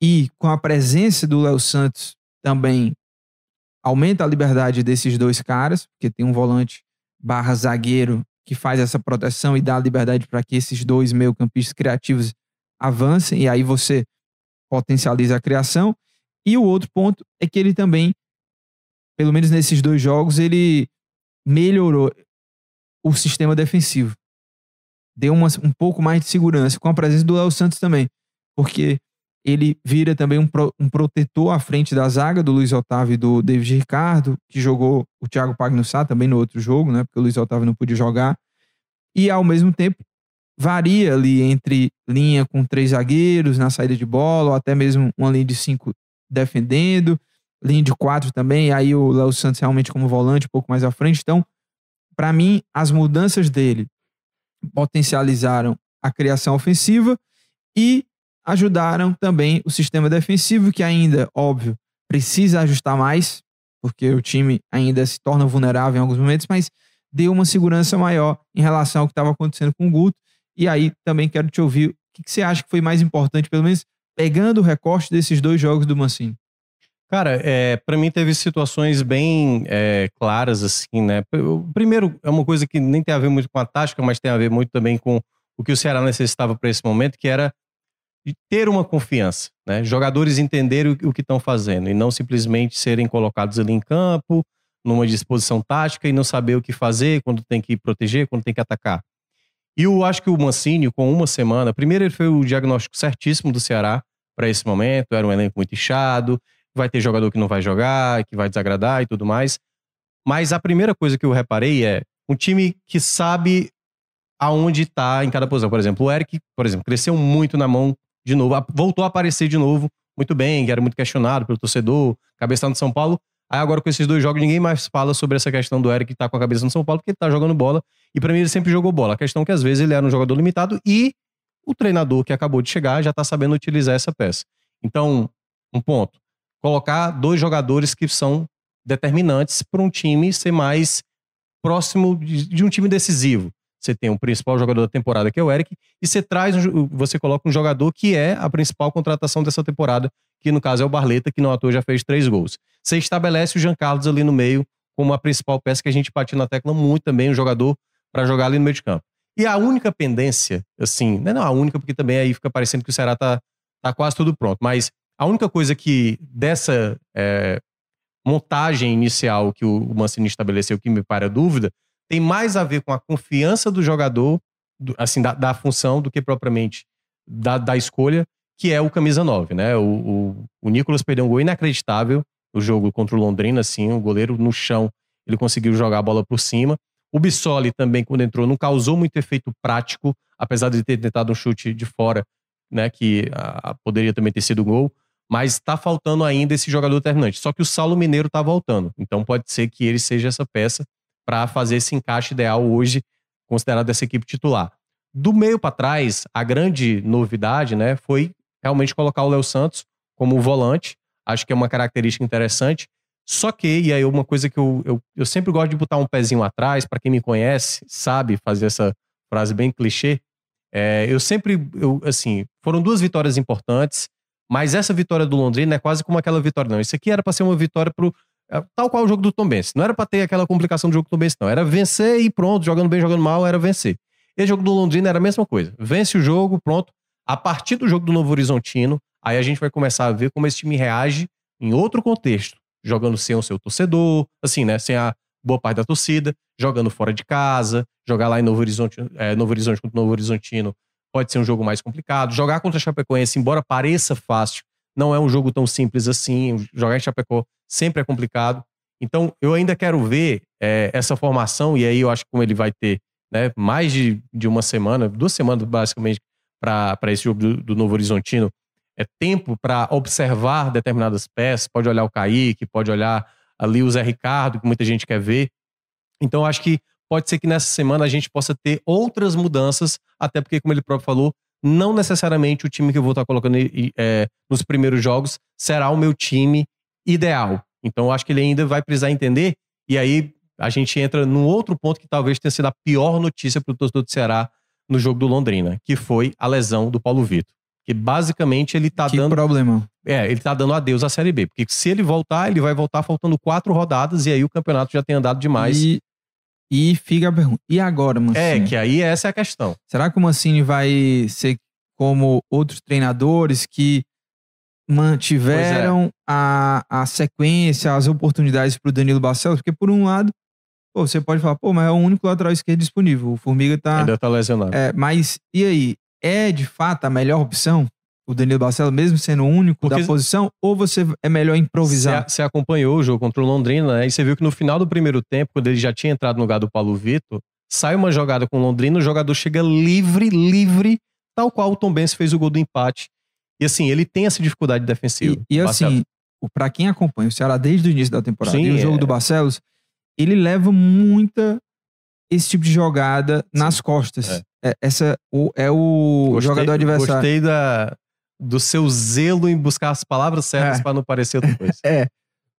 e com a presença do Léo Santos também aumenta a liberdade desses dois caras, porque tem um volante barra zagueiro que faz essa proteção e dá liberdade para que esses dois meio-campistas criativos avancem, e aí você potencializa a criação. E o outro ponto é que ele também, pelo menos nesses dois jogos, ele melhorou o sistema defensivo. Deu uma, um pouco mais de segurança, com a presença do Léo Santos também, porque ele vira também um, pro- um protetor à frente da zaga do Luiz Otávio e do David Ricardo, que jogou o Thiago Pagnussá também no outro jogo, né? Porque o Luiz Otávio não podia jogar. E ao mesmo tempo varia ali entre linha com três zagueiros na saída de bola, ou até mesmo uma linha de cinco defendendo, linha de quatro também, aí o Léo Santos realmente como volante, um pouco mais à frente. Então, para mim, as mudanças dele potencializaram a criação ofensiva e ajudaram também o sistema defensivo, que ainda, óbvio, precisa ajustar mais, porque o time ainda se torna vulnerável em alguns momentos, mas deu uma segurança maior em relação ao que estava acontecendo com o Guto. E aí também quero te ouvir o que, que você acha que foi mais importante, pelo menos pegando o recorte desses dois jogos do Mancini. Cara, é, para mim teve situações bem é, claras, assim, né? Primeiro, é uma coisa que nem tem a ver muito com a tática, mas tem a ver muito também com o que o Ceará necessitava para esse momento, que era ter uma confiança, né? Jogadores entenderem o, que estão fazendo e não simplesmente serem colocados ali em campo, numa disposição tática e não saber o que fazer, quando tem que proteger, quando tem que atacar. E eu acho que o Mancini, com uma semana, primeiro ele foi o diagnóstico certíssimo do Ceará para esse momento, era um elenco muito inchado, vai ter jogador que não vai jogar, que vai desagradar e tudo mais. Mas a primeira coisa que eu reparei é um time que sabe aonde está em cada posição. Por exemplo, o Eric, por exemplo, cresceu muito na mão de novo, voltou a aparecer de novo muito bem, que era muito questionado pelo torcedor, cabeça no São Paulo. Aí agora com esses dois jogos, ninguém mais fala sobre essa questão do Eric que tá com a cabeça no São Paulo, porque ele tá jogando bola. E para mim ele sempre jogou bola. A questão é que às vezes ele era um jogador limitado e o treinador que acabou de chegar já tá sabendo utilizar essa peça. Então, um ponto colocar dois jogadores que são determinantes para um time ser mais próximo de, de, um time decisivo. Você tem o principal jogador da temporada, que é o Eric, e você traz, você coloca um jogador que é a principal contratação dessa temporada, que no caso é o Barleta, que no ator já fez três gols. Você estabelece o Jean Carlos ali no meio como a principal peça que a gente bate na tecla muito também, um jogador para jogar ali no meio de campo. E a única pendência, assim, não é a única, porque também aí fica parecendo que o Ceará tá, tá quase tudo pronto, mas a única coisa que dessa é, montagem inicial que o Mancini estabeleceu, que me para dúvida, tem mais a ver com a confiança do jogador, do, assim, da, da, função, do que propriamente da, da, escolha, que é o camisa 9, né? O, o, o Nicolas perdeu um gol inacreditável no jogo contra o Londrina, assim, o goleiro no chão, ele conseguiu jogar a bola por cima. O Bissoli também, quando entrou, não causou muito efeito prático, apesar de ter tentado um chute de fora, né, que a, poderia também ter sido gol mas está faltando ainda esse jogador determinante. Só que o Saulo Mineiro está voltando, então pode ser que ele seja essa peça para fazer esse encaixe ideal hoje, considerado essa equipe titular. Do meio para trás, a grande novidade né, foi realmente colocar o Léo Santos como volante. Acho que é uma característica interessante. Só que, e aí uma coisa que eu, eu, eu sempre gosto de botar um pezinho atrás, para quem me conhece, sabe fazer essa frase bem clichê. É, eu sempre, eu, assim, foram duas vitórias importantes. Mas essa vitória do Londrina é quase como aquela vitória, não. Isso aqui era para ser uma vitória pro. É, tal qual o jogo do Tom Benz. Não era para ter aquela complicação do jogo do Tom Benz, não. Era vencer e pronto, jogando bem, jogando mal, era vencer. E o jogo do Londrina era a mesma coisa. Vence o jogo, pronto. A partir do jogo do Novo Horizontino, aí a gente vai começar a ver como esse time reage em outro contexto. Jogando sem o seu torcedor, assim, né? Sem a boa parte da torcida, jogando fora de casa, jogar lá em Novo Horizonte, é, Novo Horizonte contra o Novo Horizontino pode ser um jogo mais complicado. Jogar contra a Chapecoense, embora pareça fácil, não é um jogo tão simples assim. Jogar em Chapecó sempre é complicado. Então, eu ainda quero ver é, essa formação, e aí eu acho que como ele vai ter né, mais de, de uma semana, duas semanas basicamente, para esse jogo do, do, Novo Horizontino, é tempo para observar determinadas peças. Pode olhar o Kaique, pode olhar ali o Zé Ricardo, que muita gente quer ver. Então, acho que pode ser que nessa semana a gente possa ter outras mudanças, até porque, como ele próprio falou, não necessariamente o time que eu vou estar colocando é, nos primeiros jogos será o meu time ideal. Então, eu acho que ele ainda vai precisar entender, e aí a gente entra num outro ponto que talvez tenha sido a pior notícia para o torcedor do Ceará no jogo do Londrina, que foi a lesão do Paulo Vitor. Que basicamente ele tá que dando. problema. É, ele tá dando adeus à Série B. Porque se ele voltar, ele vai voltar faltando quatro rodadas e aí o campeonato já tem andado demais. E e fica a pergunta: e agora, Mancini? É, que aí essa é a questão. Será que o Mancini vai ser como outros treinadores que mantiveram é. a, a sequência, as oportunidades para o Danilo Barcelos? Porque, por um lado, pô, você pode falar, pô, mas é o único lateral esquerdo disponível. O Formiga tá. Ainda tá lesionado. É, mas e aí? É de fato a melhor opção? O Danilo Barcelos, mesmo sendo o único Porque da posição, ou você é melhor improvisar? Você acompanhou o jogo contra o Londrina, né? E você viu que no final do primeiro tempo, quando ele já tinha entrado no lugar do Paulo Vitor, sai uma jogada com o Londrina, o jogador chega livre, livre, tal qual o Tom Benz fez o gol do empate. E assim, ele tem essa dificuldade defensiva. E, e assim, para quem acompanha o Ceará desde o início da temporada Sim, e o jogo é... do Barcelos, ele leva muita esse tipo de jogada Sim. nas costas. É. É, essa o, é o gostei, jogador adversário. Gostei da, do seu zelo em buscar as palavras certas é. para não parecer outra coisa. [laughs] É,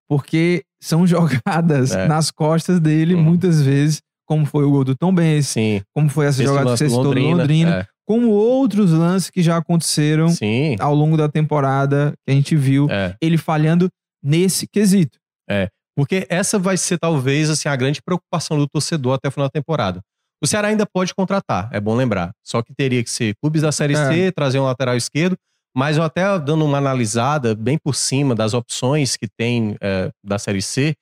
porque são [laughs] jogadas é. nas costas dele hum. muitas vezes, como foi o gol do Tom Benz, Sim. como foi essa Esse jogada que você citou Londrina, Londrina, é. como outros lances que já aconteceram Sim. ao longo da temporada que a gente viu, é. ele falhando nesse quesito. Porque essa vai ser talvez assim a grande preocupação do torcedor até o final da temporada. O Ceará ainda pode contratar, é bom lembrar. Só que teria que ser clubes da Série É. C, trazer um lateral esquerdo. Mas eu até dando uma analisada bem por cima das opções que tem é, da Série C,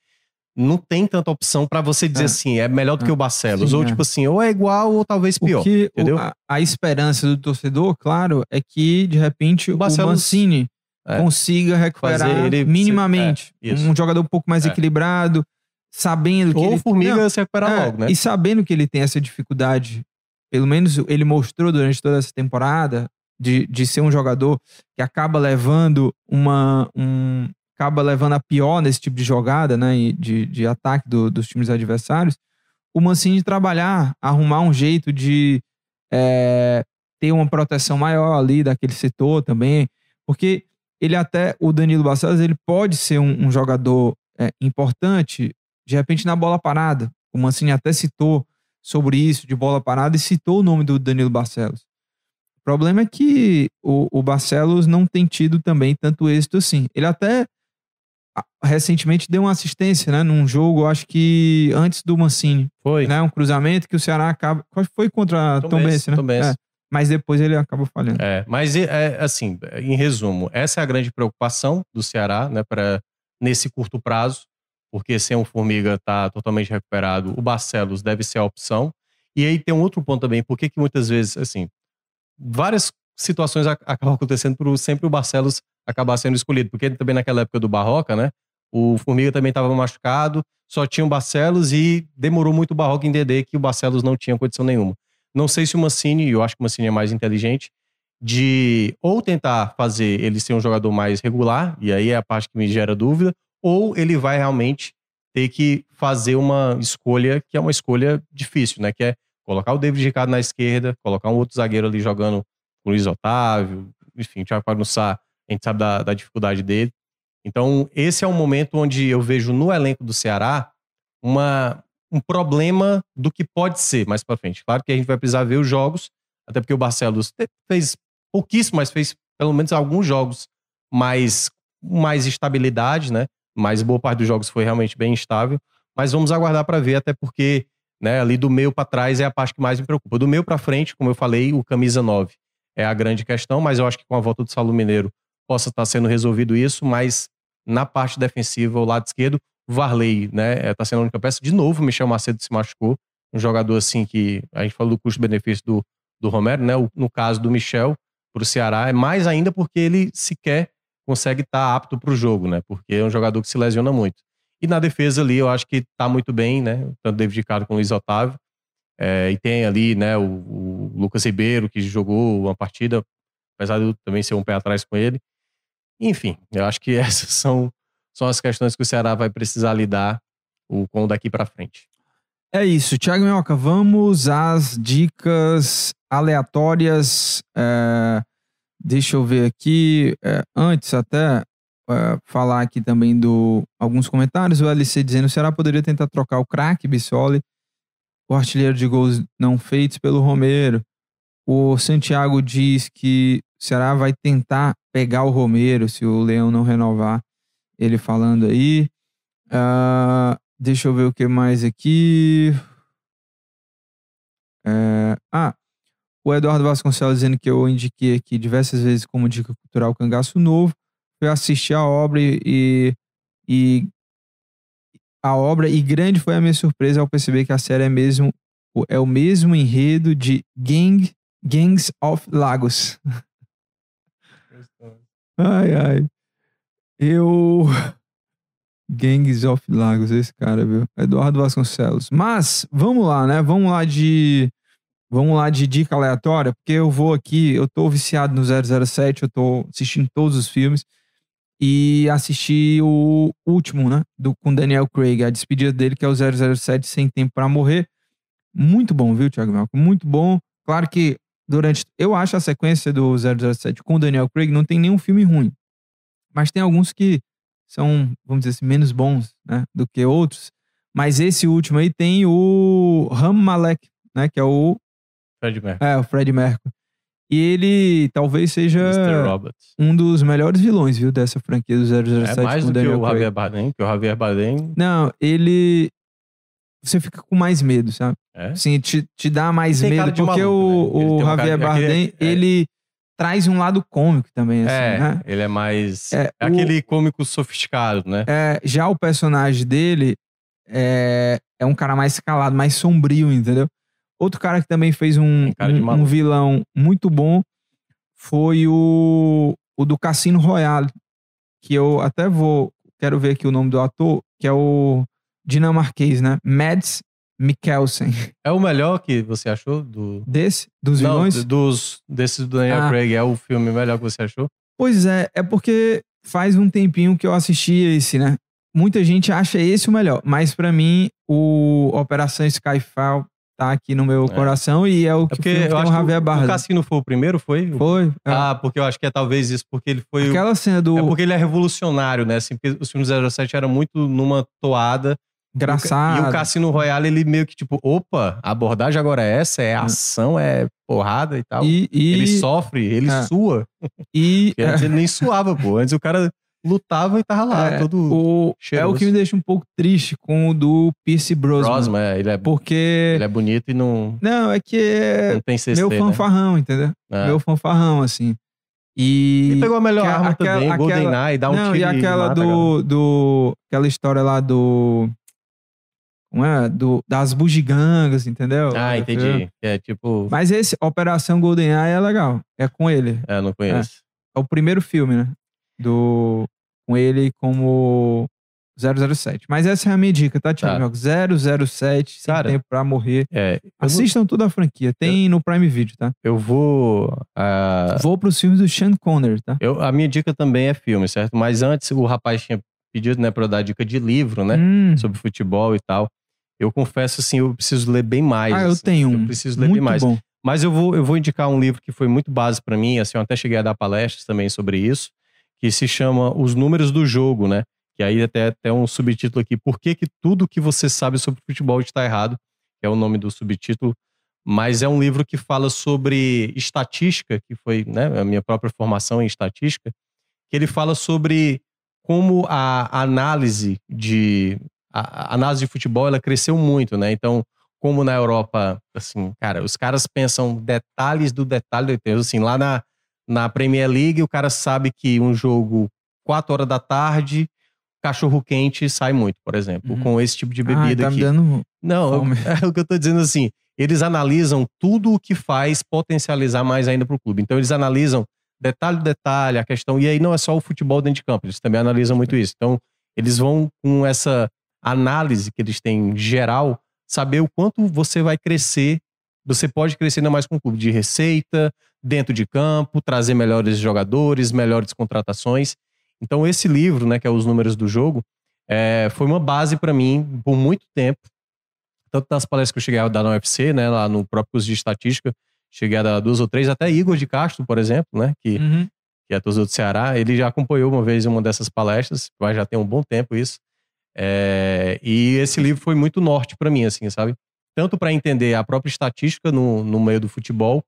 não tem tanta opção pra você dizer É. assim, é melhor do É. que o Barcelos. Sim, ou é. tipo assim, ou é igual ou talvez pior. Porque o- entendeu? a, a esperança do torcedor, claro, é que de repente o, Barcelos- Mancini É. consiga recuperar ele- minimamente é, um jogador um pouco mais É. equilibrado, sabendo que Ou ele o Formiga Não, se recuperar É, logo, né? E sabendo que ele tem essa dificuldade, pelo menos ele mostrou durante toda essa temporada, de, de ser um jogador que acaba levando uma. Um, acaba levando a pior nesse tipo de jogada, né? e De, de ataque do- dos times adversários. O Mancini trabalhar, arrumar um jeito de é, ter uma proteção maior ali daquele setor também. Porque ele até, o Danilo Barcelos, ele pode ser um, um jogador é, importante, de repente, na bola parada. O Mancini até citou sobre isso, de bola parada, e citou o nome do Danilo Barcelos. O problema é que o, o Barcelos não tem tido também tanto êxito assim. Ele até recentemente deu uma assistência, né? Num jogo, acho que antes do Mancini, Foi. né? Um cruzamento que o Ceará acaba. Foi contra Tom Tom, Benz, né? Tom. É, mas depois ele acabou falhando. É, mas é, é, assim, em resumo, essa é a grande preocupação do Ceará, né, para nesse curto prazo, porque sem o Formiga tá totalmente recuperado, o Barcelos deve ser a opção. E aí tem um outro ponto também, por que que muitas vezes, assim, várias situações ac- acabam acontecendo por sempre o Barcelos acabar sendo escolhido, porque também naquela época do Barroca, né, o Formiga também estava machucado, só tinha o Barcelos e demorou muito o Barroca entender que o Barcelos não tinha condição nenhuma. Não sei se o Mancini, eu acho que o Mancini é mais inteligente, de ou tentar fazer ele ser um jogador mais regular, e aí é a parte que me gera dúvida, ou ele vai realmente ter que fazer uma escolha que é uma escolha difícil, né? Que é colocar o David Ricardo na esquerda, colocar um outro zagueiro ali jogando o Luiz Otávio, enfim, o Thiago Pagussá, a gente sabe da, da dificuldade dele. Então, esse é um momento onde eu vejo no elenco do Ceará uma, um problema do que pode ser mais pra frente. Claro que a gente vai precisar ver os jogos, até porque o Barcelos fez pouquíssimo, mas fez pelo menos alguns jogos mais mais estabilidade, né? Mas boa parte dos jogos foi realmente bem instável. Mas vamos aguardar para ver, até porque né, ali do meio para trás é a parte que mais me preocupa. Do meio para frente, como eu falei, o camisa 9 é a grande questão, mas eu acho que com a volta do Saulo Mineiro possa estar sendo resolvido isso, mas na parte defensiva, o lado esquerdo, Varley, né, está sendo a única peça. De novo, Michel Macedo se machucou, um jogador assim que a gente falou do custo-benefício do, do Romero, né? No caso do Michel, para o Ceará, é mais ainda porque ele sequer consegue estar apto para o jogo, né? Porque é um jogador que se lesiona muito. E na defesa ali, eu acho que tá muito bem, né? Tanto David Ricardo como o Luiz Otávio. É, e tem ali, né, o, o Lucas Ribeiro, que jogou uma partida, apesar de eu também ser um pé atrás com ele. Enfim, eu acho que [laughs] essas são, são as questões que o Ceará vai precisar lidar o, com daqui para frente. É isso, Thiago Minhoca, vamos às dicas aleatórias. é, deixa eu ver aqui. é, antes, até é, falar aqui também do alguns comentários. O LC dizendo: o Ceará poderia tentar trocar o craque Bissoli, o artilheiro de gols não feitos pelo Romero. O Santiago diz que o Ceará vai tentar pegar o Romero se o Leão não renovar. Ele falando aí. Ah, deixa eu ver o que mais aqui. É, ah, o Eduardo Vasconcelos dizendo que eu indiquei aqui diversas vezes como dica cultural Cangaço Novo. Foi assistir a obra e, e a obra e grande foi a minha surpresa ao perceber que a série é mesmo é o mesmo enredo de Gang, Gangs of Lagos. Ai, ai. Eu. Gangs of Lagos, esse cara, viu? Eduardo Vasconcelos. Mas, vamos lá, né? Vamos lá de. Vamos lá de dica aleatória, porque eu vou aqui, eu tô viciado no 007, eu tô assistindo todos os filmes. E assisti o último, né? Do, com Daniel Craig, a despedida dele, que é o 007 Sem Tempo para Morrer. Muito bom, viu, Thiago Melco? Muito bom. Claro que durante. Eu acho a sequência do 007 com o Daniel Craig não tem nenhum filme ruim. Mas tem alguns que são, vamos dizer assim, menos bons né, do que outros. Mas esse último aí tem o Ram Malek, né? Que é o, Fred Mercury. é, o Fred Mercury. E ele talvez seja um dos melhores vilões, viu, dessa franquia do 007 É mais do que Daniel o Craig. Javier Bardem, que o Javier Bardem Não, ele. Você fica com mais medo, sabe? é. Assim, te, te dá mais medo, porque maluco, né? o, tem o um cara- Javier aquele- Bardem, é. ele traz um lado cômico também, assim, É, né? ele é mais. É, É, o- aquele cômico sofisticado, né? É, já o personagem dele é, é um cara mais calado, mais sombrio, entendeu? Outro cara que também fez um, um- um, vilão muito bom foi o, o do Cassino Royale, que eu até vou, quero ver aqui o nome do ator, que é o dinamarquês, né? Mads Mikkelsen. [laughs] É o melhor que você achou do. Desse, dos Não, vilões? dos, desses do Daniel Ah. Craig. É o filme melhor que você achou? Pois é, é porque faz um tempinho que eu assisti esse, né? Muita gente acha esse o melhor, mas pra mim o Operação Skyfall tá aqui no meu É. coração e é o É que porque que eu acho o Javier o, o Bardem. Cassino foi o primeiro, foi? Foi. é. Ah, porque eu acho que é talvez isso, porque ele foi. o- Aquela cena do É porque ele é revolucionário, né? Assim, porque os filmes 07 eram muito numa toada. engraçado. E o Cassino Royale, ele meio que tipo, opa, a abordagem agora é essa, é ação, é porrada e tal. E, e, Ele sofre, ele É. sua. e [laughs] antes ele nem suava, pô. Antes o cara lutava e tava lá, é, todo o, é o que me deixa um pouco triste com o do Pierce Brosnan. Brosman, é, ele é, Porque. ele é bonito e não, Não, é que é não tem CC, meu né? fanfarrão, entendeu? É. Meu fanfarrão, assim. E. Ele pegou a melhor que arma aquela- também, aquela- GoldenEye, dá um não, tiro e aquela galera. do, do. Aquela história lá do. Como é? Do, das bugigangas, entendeu? Ah, entendi. É tipo... Mas esse, Operação GoldenEye, é legal. É com ele. É, não conheço. É o primeiro filme, né? Do. Com ele como 007. Mas essa é a minha dica, tá, Thiago? Tá. Jogo 007, sem Cara, tempo pra morrer. É, eu, vou, Assistam toda a franquia. Tem no Prime Video, tá? eu vou... ah, Vou pros filmes do Sean Connery, tá? eu, a minha dica também é filme, certo? Mas antes o rapaz tinha pedido, né, pra eu dar dica de livro, né? Hum, Sobre futebol e tal. Eu confesso, assim, eu preciso ler bem mais. ah, eu assim. tenho um. Eu preciso ler muito bem mais. bom. Mas eu vou, eu vou indicar um livro que foi muito base pra mim, assim, eu até cheguei a dar palestras também sobre isso, que se chama Os Números do Jogo, né? Que aí até, até um subtítulo aqui, Por que, que tudo que você sabe sobre futebol está errado? Que é o nome do subtítulo. Mas é um livro que fala sobre estatística, que foi né, a minha própria formação em estatística, que ele fala sobre como a análise de a análise de futebol ela cresceu muito, né? Então, como na Europa, assim, cara, os caras pensam detalhes do detalhe do detalhe. Assim, lá na, na Premier League, o cara sabe que um jogo 4 horas da tarde, cachorro quente sai muito, por exemplo, Uhum. com esse tipo de Ah, bebida tá me aqui. dando. Não, eu- [laughs] é o que eu tô dizendo assim. Eles analisam tudo o que faz potencializar mais ainda pro clube. Então, eles analisam detalhe detalhe, a questão. E aí não é só o futebol dentro de campo, eles também analisam muito isso. Então, eles vão com essa análise que eles têm geral, saber o quanto você vai crescer. Você pode crescer ainda mais com o clube de receita, dentro de campo, trazer melhores jogadores, melhores contratações. Então, esse livro, né, que é Os Números do Jogo, é, foi uma base para mim por muito tempo. Tanto nas palestras que eu cheguei a dar na UFC, né, lá no próprio curso de estatística, cheguei a dar duas ou três, até Igor de Castro, por exemplo, né, que, Uhum. que é torcedor do Ceará, ele já acompanhou uma vez uma dessas palestras, mas já tem um bom tempo isso. É, e esse livro foi muito norte para mim, assim, sabe? Tanto para entender a própria estatística no, no meio do futebol,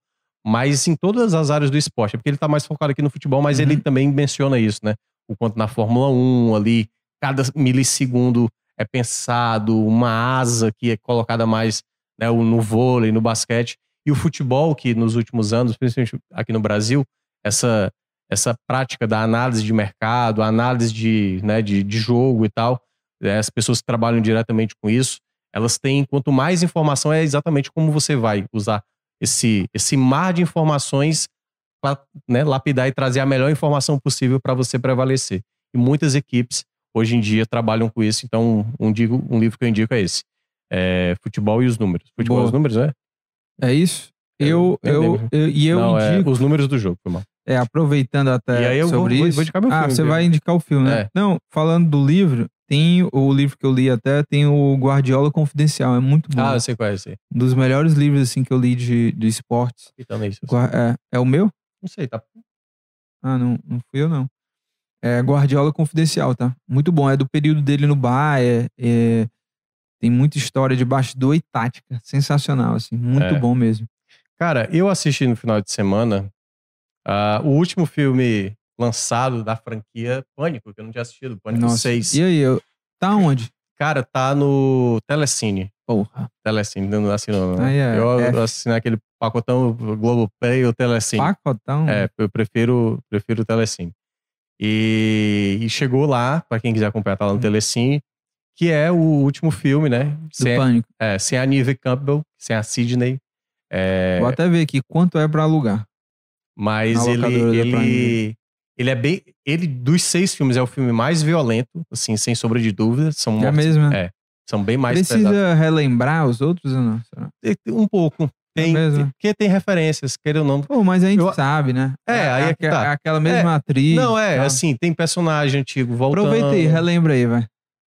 mas em todas as áreas do esporte. É porque ele tá mais focado aqui no futebol, mas Uhum. ele também menciona isso, né? O quanto na Fórmula 1 ali, cada milissegundo é pensado, uma asa que é colocada mais né, no vôlei, no basquete. E o futebol, que nos últimos anos, principalmente aqui no Brasil, essa, essa prática da análise de mercado, análise de, né, de, de jogo e tal, né, as pessoas que trabalham diretamente com isso, elas têm, quanto mais informação, é exatamente como você vai usar esse, esse mar de informações para né, lapidar e trazer a melhor informação possível para você prevalecer. E muitas equipes, hoje em dia, trabalham com isso. Então, um, digo, um livro que eu indico é esse. É Futebol e os Números. Futebol e Boa. os Números, né? É isso? Eu Eu, nem eu, lembro. eu- e eu Não, é indico, os números do jogo, foi mal. é, aproveitando até E eu vou- sobre vou- isso. vou meu ah, filme, você vai indicar o filme, né? É. Não, falando do livro, tem o livro que eu li até, tem o Guardiola Confidencial, é muito bom. Ah, eu sei qual é esse. Um dos melhores livros assim que eu li de, de esportes. É isso. Gua- É, é o meu? Não sei, tá? Ah, não, não fui eu não. É Guardiola Confidencial, tá? Muito bom. É do período dele no Bayern. É, tem muita história de bastidor e tática. Sensacional, assim. Muito É. bom mesmo. Cara, eu assisti no final de semana ah, o último filme lançado da franquia Pânico, que eu não tinha assistido, Pânico Nossa. 6. E aí, eu... tá onde? Cara, tá no Telecine. Porra. Telecine, não assinou, né? Aí é, eu F. assinei aquele pacotão Globoplay ou Telecine. Pacotão. É, eu prefiro, prefiro o Telecine. E, e chegou lá, pra quem quiser acompanhar, tá lá no Telecine, que é o último filme, né? do Sem, Pânico. é, sem a Nive Campbell, sem a Sidney. É, Vou até ver aqui quanto é pra alugar. mas ele, ele, ele é bem. Ele, dos seis filmes, é o filme mais violento, assim, sem sombra de dúvida. São É mortes, mesmo, né? é, são bem mais Precisa pesados. relembrar os outros ou não? Um pouco. Tem, mesmo? porque tem referências, queira ou não. Pô, mas a gente Eu- sabe, né? É, aí é que tá. aquela mesma atriz. Não, é, tal. assim, tem personagem antigo voltando. Aproveita aí, relembra aí, vai.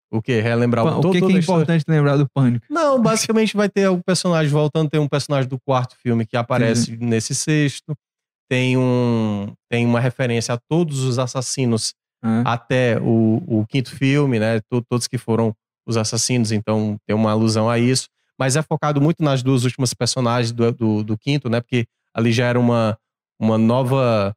O quê? Relembrar O todo- que, que é história? importante lembrar do Pânico? Não, basicamente vai ter algum personagem voltando. Tem um personagem do quarto filme que aparece nesse sexto. Tem, um, tem uma referência a todos os assassinos É. até o, o quinto filme, né? To- Todos que foram os assassinos, então tem uma alusão a isso. Mas é focado muito nas duas últimas personagens do, do, do quinto, né? Porque ali já era uma, uma nova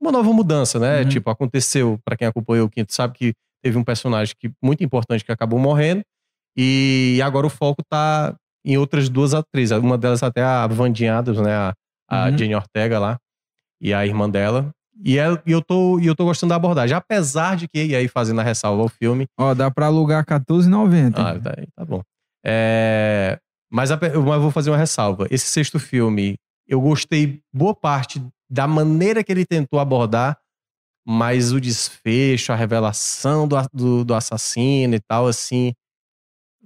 uma nova mudança, né? Uhum. Tipo, aconteceu, pra quem acompanhou o quinto, sabe que teve um personagem que, muito importante que acabou morrendo. E agora o foco tá em outras duas atrizes. Uma delas até a Vandinha Adams, né? A, a Uhum. Jenny Ortega lá. E a irmã dela. E, é- e eu, tô, e eu tô gostando da abordagem. Apesar de que, e aí fazendo a ressalva ao filme. Ó, dá pra alugar R$14,90. Ah, tá, tá bom. É, mas, a, mas eu vou fazer uma ressalva. Esse sexto filme, eu gostei boa parte da maneira que ele tentou abordar, mas o desfecho, a revelação do, do, do assassino e tal, assim,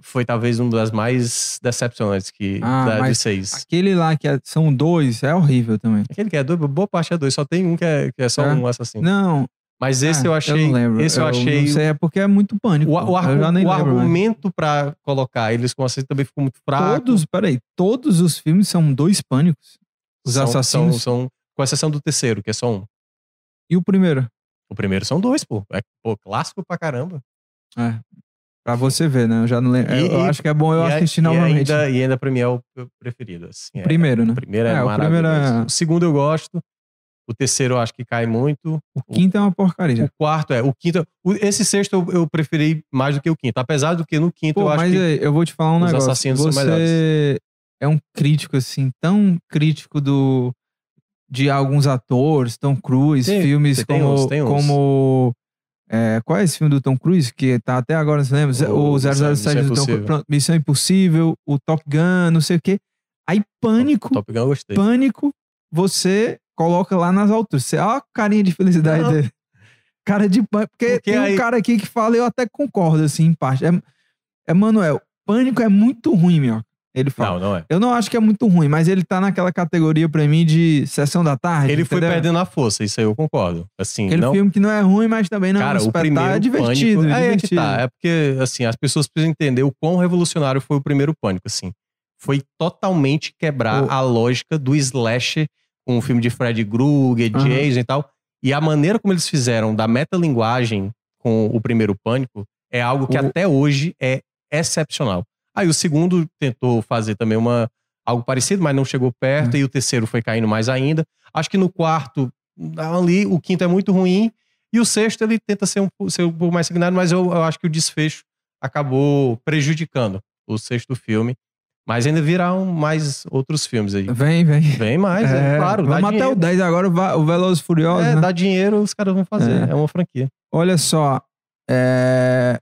foi talvez uma das mais decepcionantes que, Ah, da, de mas seis. Aquele lá que é- são dois é horrível também. Aquele que é dois, boa parte é dois, só tem um que é, que é só É? um assassino. Não, Mas esse ah, eu achei. não lembro. Esse eu, achei. Não sei, é porque é muito pânico. O, o, argu- eu o lembro argumento pra colocar eles com assim também ficou muito fraco. Todos, peraí, todos os filmes são dois pânicos. Os São- assassinos. São, são- com exceção do terceiro, que é só um. E o primeiro? O primeiro são dois, pô. É pô, clássico pra caramba. É. Pra você ver, né? Eu já não lembro. E- eu e- acho que é bom eu e, a- assistir e novamente. ainda, e ainda pra mim é o o preferido. Assim, é- Primeiro, né? O primeiro é, É, o maravilhoso. primeiro é- O segundo eu gosto. O terceiro eu acho que cai muito. O quinto é uma porcaria. O quarto é. O quinto. o- esse sexto eu, eu preferi mais do que o quinto. Apesar do que no quinto Pô, eu acho mas que. aí, eu vou te falar um os negócio. assassinos são Você é um crítico, assim, tão crítico do de alguns atores, Tom Cruise, Tem- filmes tem como. uns, tem uns. como é, qual é esse filme do Tom Cruise que tá até agora, você lembra? O O, 007 Missão do Tom. Cruise. Pronto, Missão Impossível, o Top Gun, não sei o quê. Aí, pânico, Top Gun eu gostei. pânico, você coloca lá nas alturas. Você, ó a carinha de felicidade Não. dele. Cara de pânico. Porque, Porque tem aí- um cara aqui que fala, eu até concordo, assim, em parte. É, é Manuel, pânico é muito ruim, meu. Ele fala. Não, não é. Eu não acho que é muito ruim, mas ele tá naquela categoria pra mim de sessão da tarde. Ele foi entendeu? perdendo a força, isso aí eu concordo. Assim, Aquele não, filme que não é ruim, mas também não Cara, é um o espetáculo. primeiro É divertido. Pânico, é é, é divertido. tá. É porque, assim, as pessoas precisam entender o quão revolucionário foi o primeiro Pânico, assim. Foi totalmente quebrar O- a lógica do slasher com o filme de Fred Krueger, Aham. Jason e tal. E a maneira como eles fizeram da metalinguagem com o primeiro Pânico é algo que O- até hoje é excepcional. Aí o segundo tentou fazer também uma algo parecido, mas não chegou Hum. perto, e o terceiro foi caindo mais ainda. Acho que no quarto, ali, o quinto é muito ruim, e o sexto ele tenta ser um, ser um pouco mais sanguinário, mas eu, eu acho que o desfecho acabou prejudicando o sexto filme. Mas ainda virão mais outros filmes aí. Vem, vem. Vem mais, é, É, claro. Vamos até o dinheiro. 10 agora, o Velozes Furiosos, É, né? dá dinheiro, os caras vão fazer. É. É, uma franquia. Olha só, é,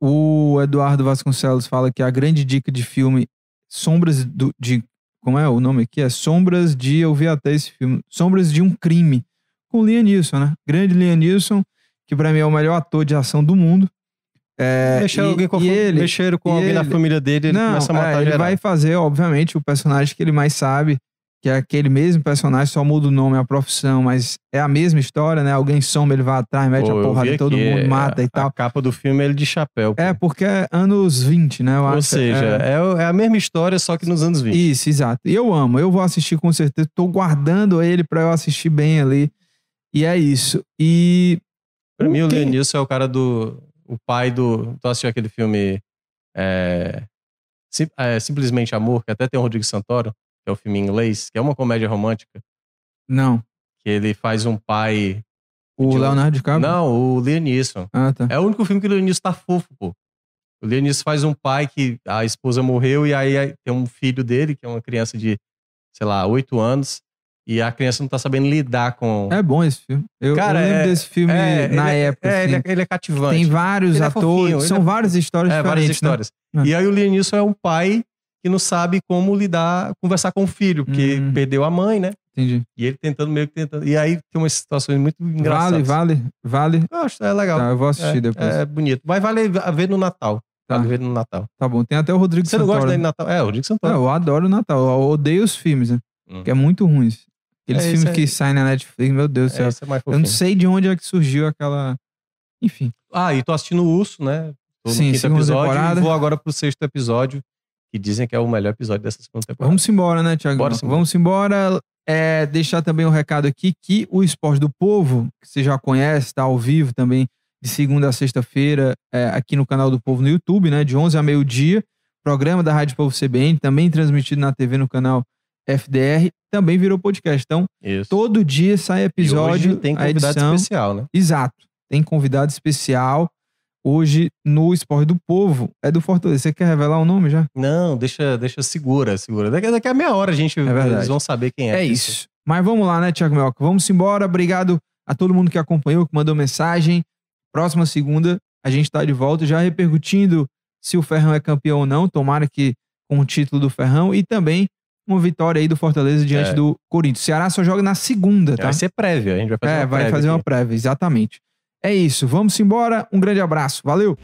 o Eduardo Vasconcelos fala que a grande dica de filme Sombras do, de como é o nome aqui é Sombras de eu vi até esse filme Sombras de um crime com Liam Neeson, né? Grande Liam Neeson que pra mim é o melhor ator de ação do mundo. É, Mexeram, e- alguém com, ele- mexeram com alguém da ele- família dele, ele não, começa a matar é, ele geral. vai fazer, obviamente, o personagem que ele mais sabe, que é aquele mesmo personagem, só muda o nome, a profissão, mas é a mesma história, né? Alguém some, ele vai atrás, mete Pô, a porrada em todo aqui, mundo, é, mata e tal. A capa do filme é ele de chapéu. pô. É, porque é anos 20, né? Eu Ou acho. seja, é- é, o- é a mesma história, só que nos anos 20. Isso, exato. E eu amo, eu vou assistir com certeza. Tô guardando ele pra eu assistir bem ali. E é isso. E. Pra mim, o quem- Liam Neeson é o cara do. O pai do. Tu assistiu aquele filme. É, é, Simplesmente Amor, que até tem o Rodrigo Santoro, que é o filme em inglês, que é uma comédia romântica, Não. que ele faz um pai. O De- Leonardo DiCaprio? Não, o Liam Neeson. Ah, tá. É o único filme que o Liam Neeson tá fofo, pô. O Liam Neeson faz um pai que a esposa morreu e aí tem um filho dele, que é uma criança de, sei lá, oito anos, e a criança não tá sabendo lidar com. É bom esse filme. Eu, Cara, eu lembro é- desse filme É, na ele é- época. É, assim. ele, é, ele é cativante. Tem vários Ele é atores, fofinho, ele são é- várias histórias É, várias diferentes. né? histórias. É. E aí o Liam Neeson é um pai que não sabe como lidar, conversar com o filho, porque Hum. perdeu a mãe, né? Entendi. E ele tentando meio que tentando. E aí tem umas situações muito Vale, engraçadas. vale, vale. Eu acho, é legal. Tá, eu vou assistir é, depois. É bonito. Mas vale a ver no Natal. Tá. Vale ver no Natal. Tá bom. Tem até o Rodrigo Você não Santoro. gosta dele no Natal? É, o Rodrigo É, Santoro. eu adoro o Natal. Eu odeio os filmes, né? Hum. Que é muito ruins. Aqueles É, filmes é- que saem na Netflix, meu Deus do céu. É, esse é eu não sei de onde é que surgiu aquela. Enfim. Ah, e tô assistindo o Urso, né? Tô no Sim, quinto segunda episódio temporada. e vou agora pro sexto episódio, que dizem que é o melhor episódio dessa segunda temporada. Vamos embora, né, Thiago? Bora. Vamos embora. É, deixar também um recado aqui que o Esporte do Povo, que você já conhece, está ao vivo também, de segunda a sexta-feira, é, aqui no canal do Povo no YouTube, né? De 11 a meio-dia. Programa da Rádio Povo CBN, também transmitido na TV no canal FDR, também virou podcast. Então, Isso. todo dia sai E episódio, hoje tem convidado edição. especial, né? Exato. Tem convidado especial hoje no Esporte do Povo. É do Fortaleza. Você quer revelar o nome já? Não, deixa, deixa segura, segura. Daqui, daqui a meia hora a gente verdade. eles vão saber quem é. É isso. Mas vamos lá, né, Thiago Melca? Vamos embora. Obrigado a todo mundo que acompanhou, que mandou mensagem. Próxima segunda a gente tá de volta, já repercutindo se o Ferrão é campeão ou não. Tomara que com o título do Ferrão e também uma vitória aí do Fortaleza diante É. do Corinthians. O Ceará só joga na segunda, tá? Vai ser prévia, a gente vai fazer É, uma vai prévia fazer uma aqui. prévia, exatamente. É isso. Vamos embora. Um grande abraço. Valeu!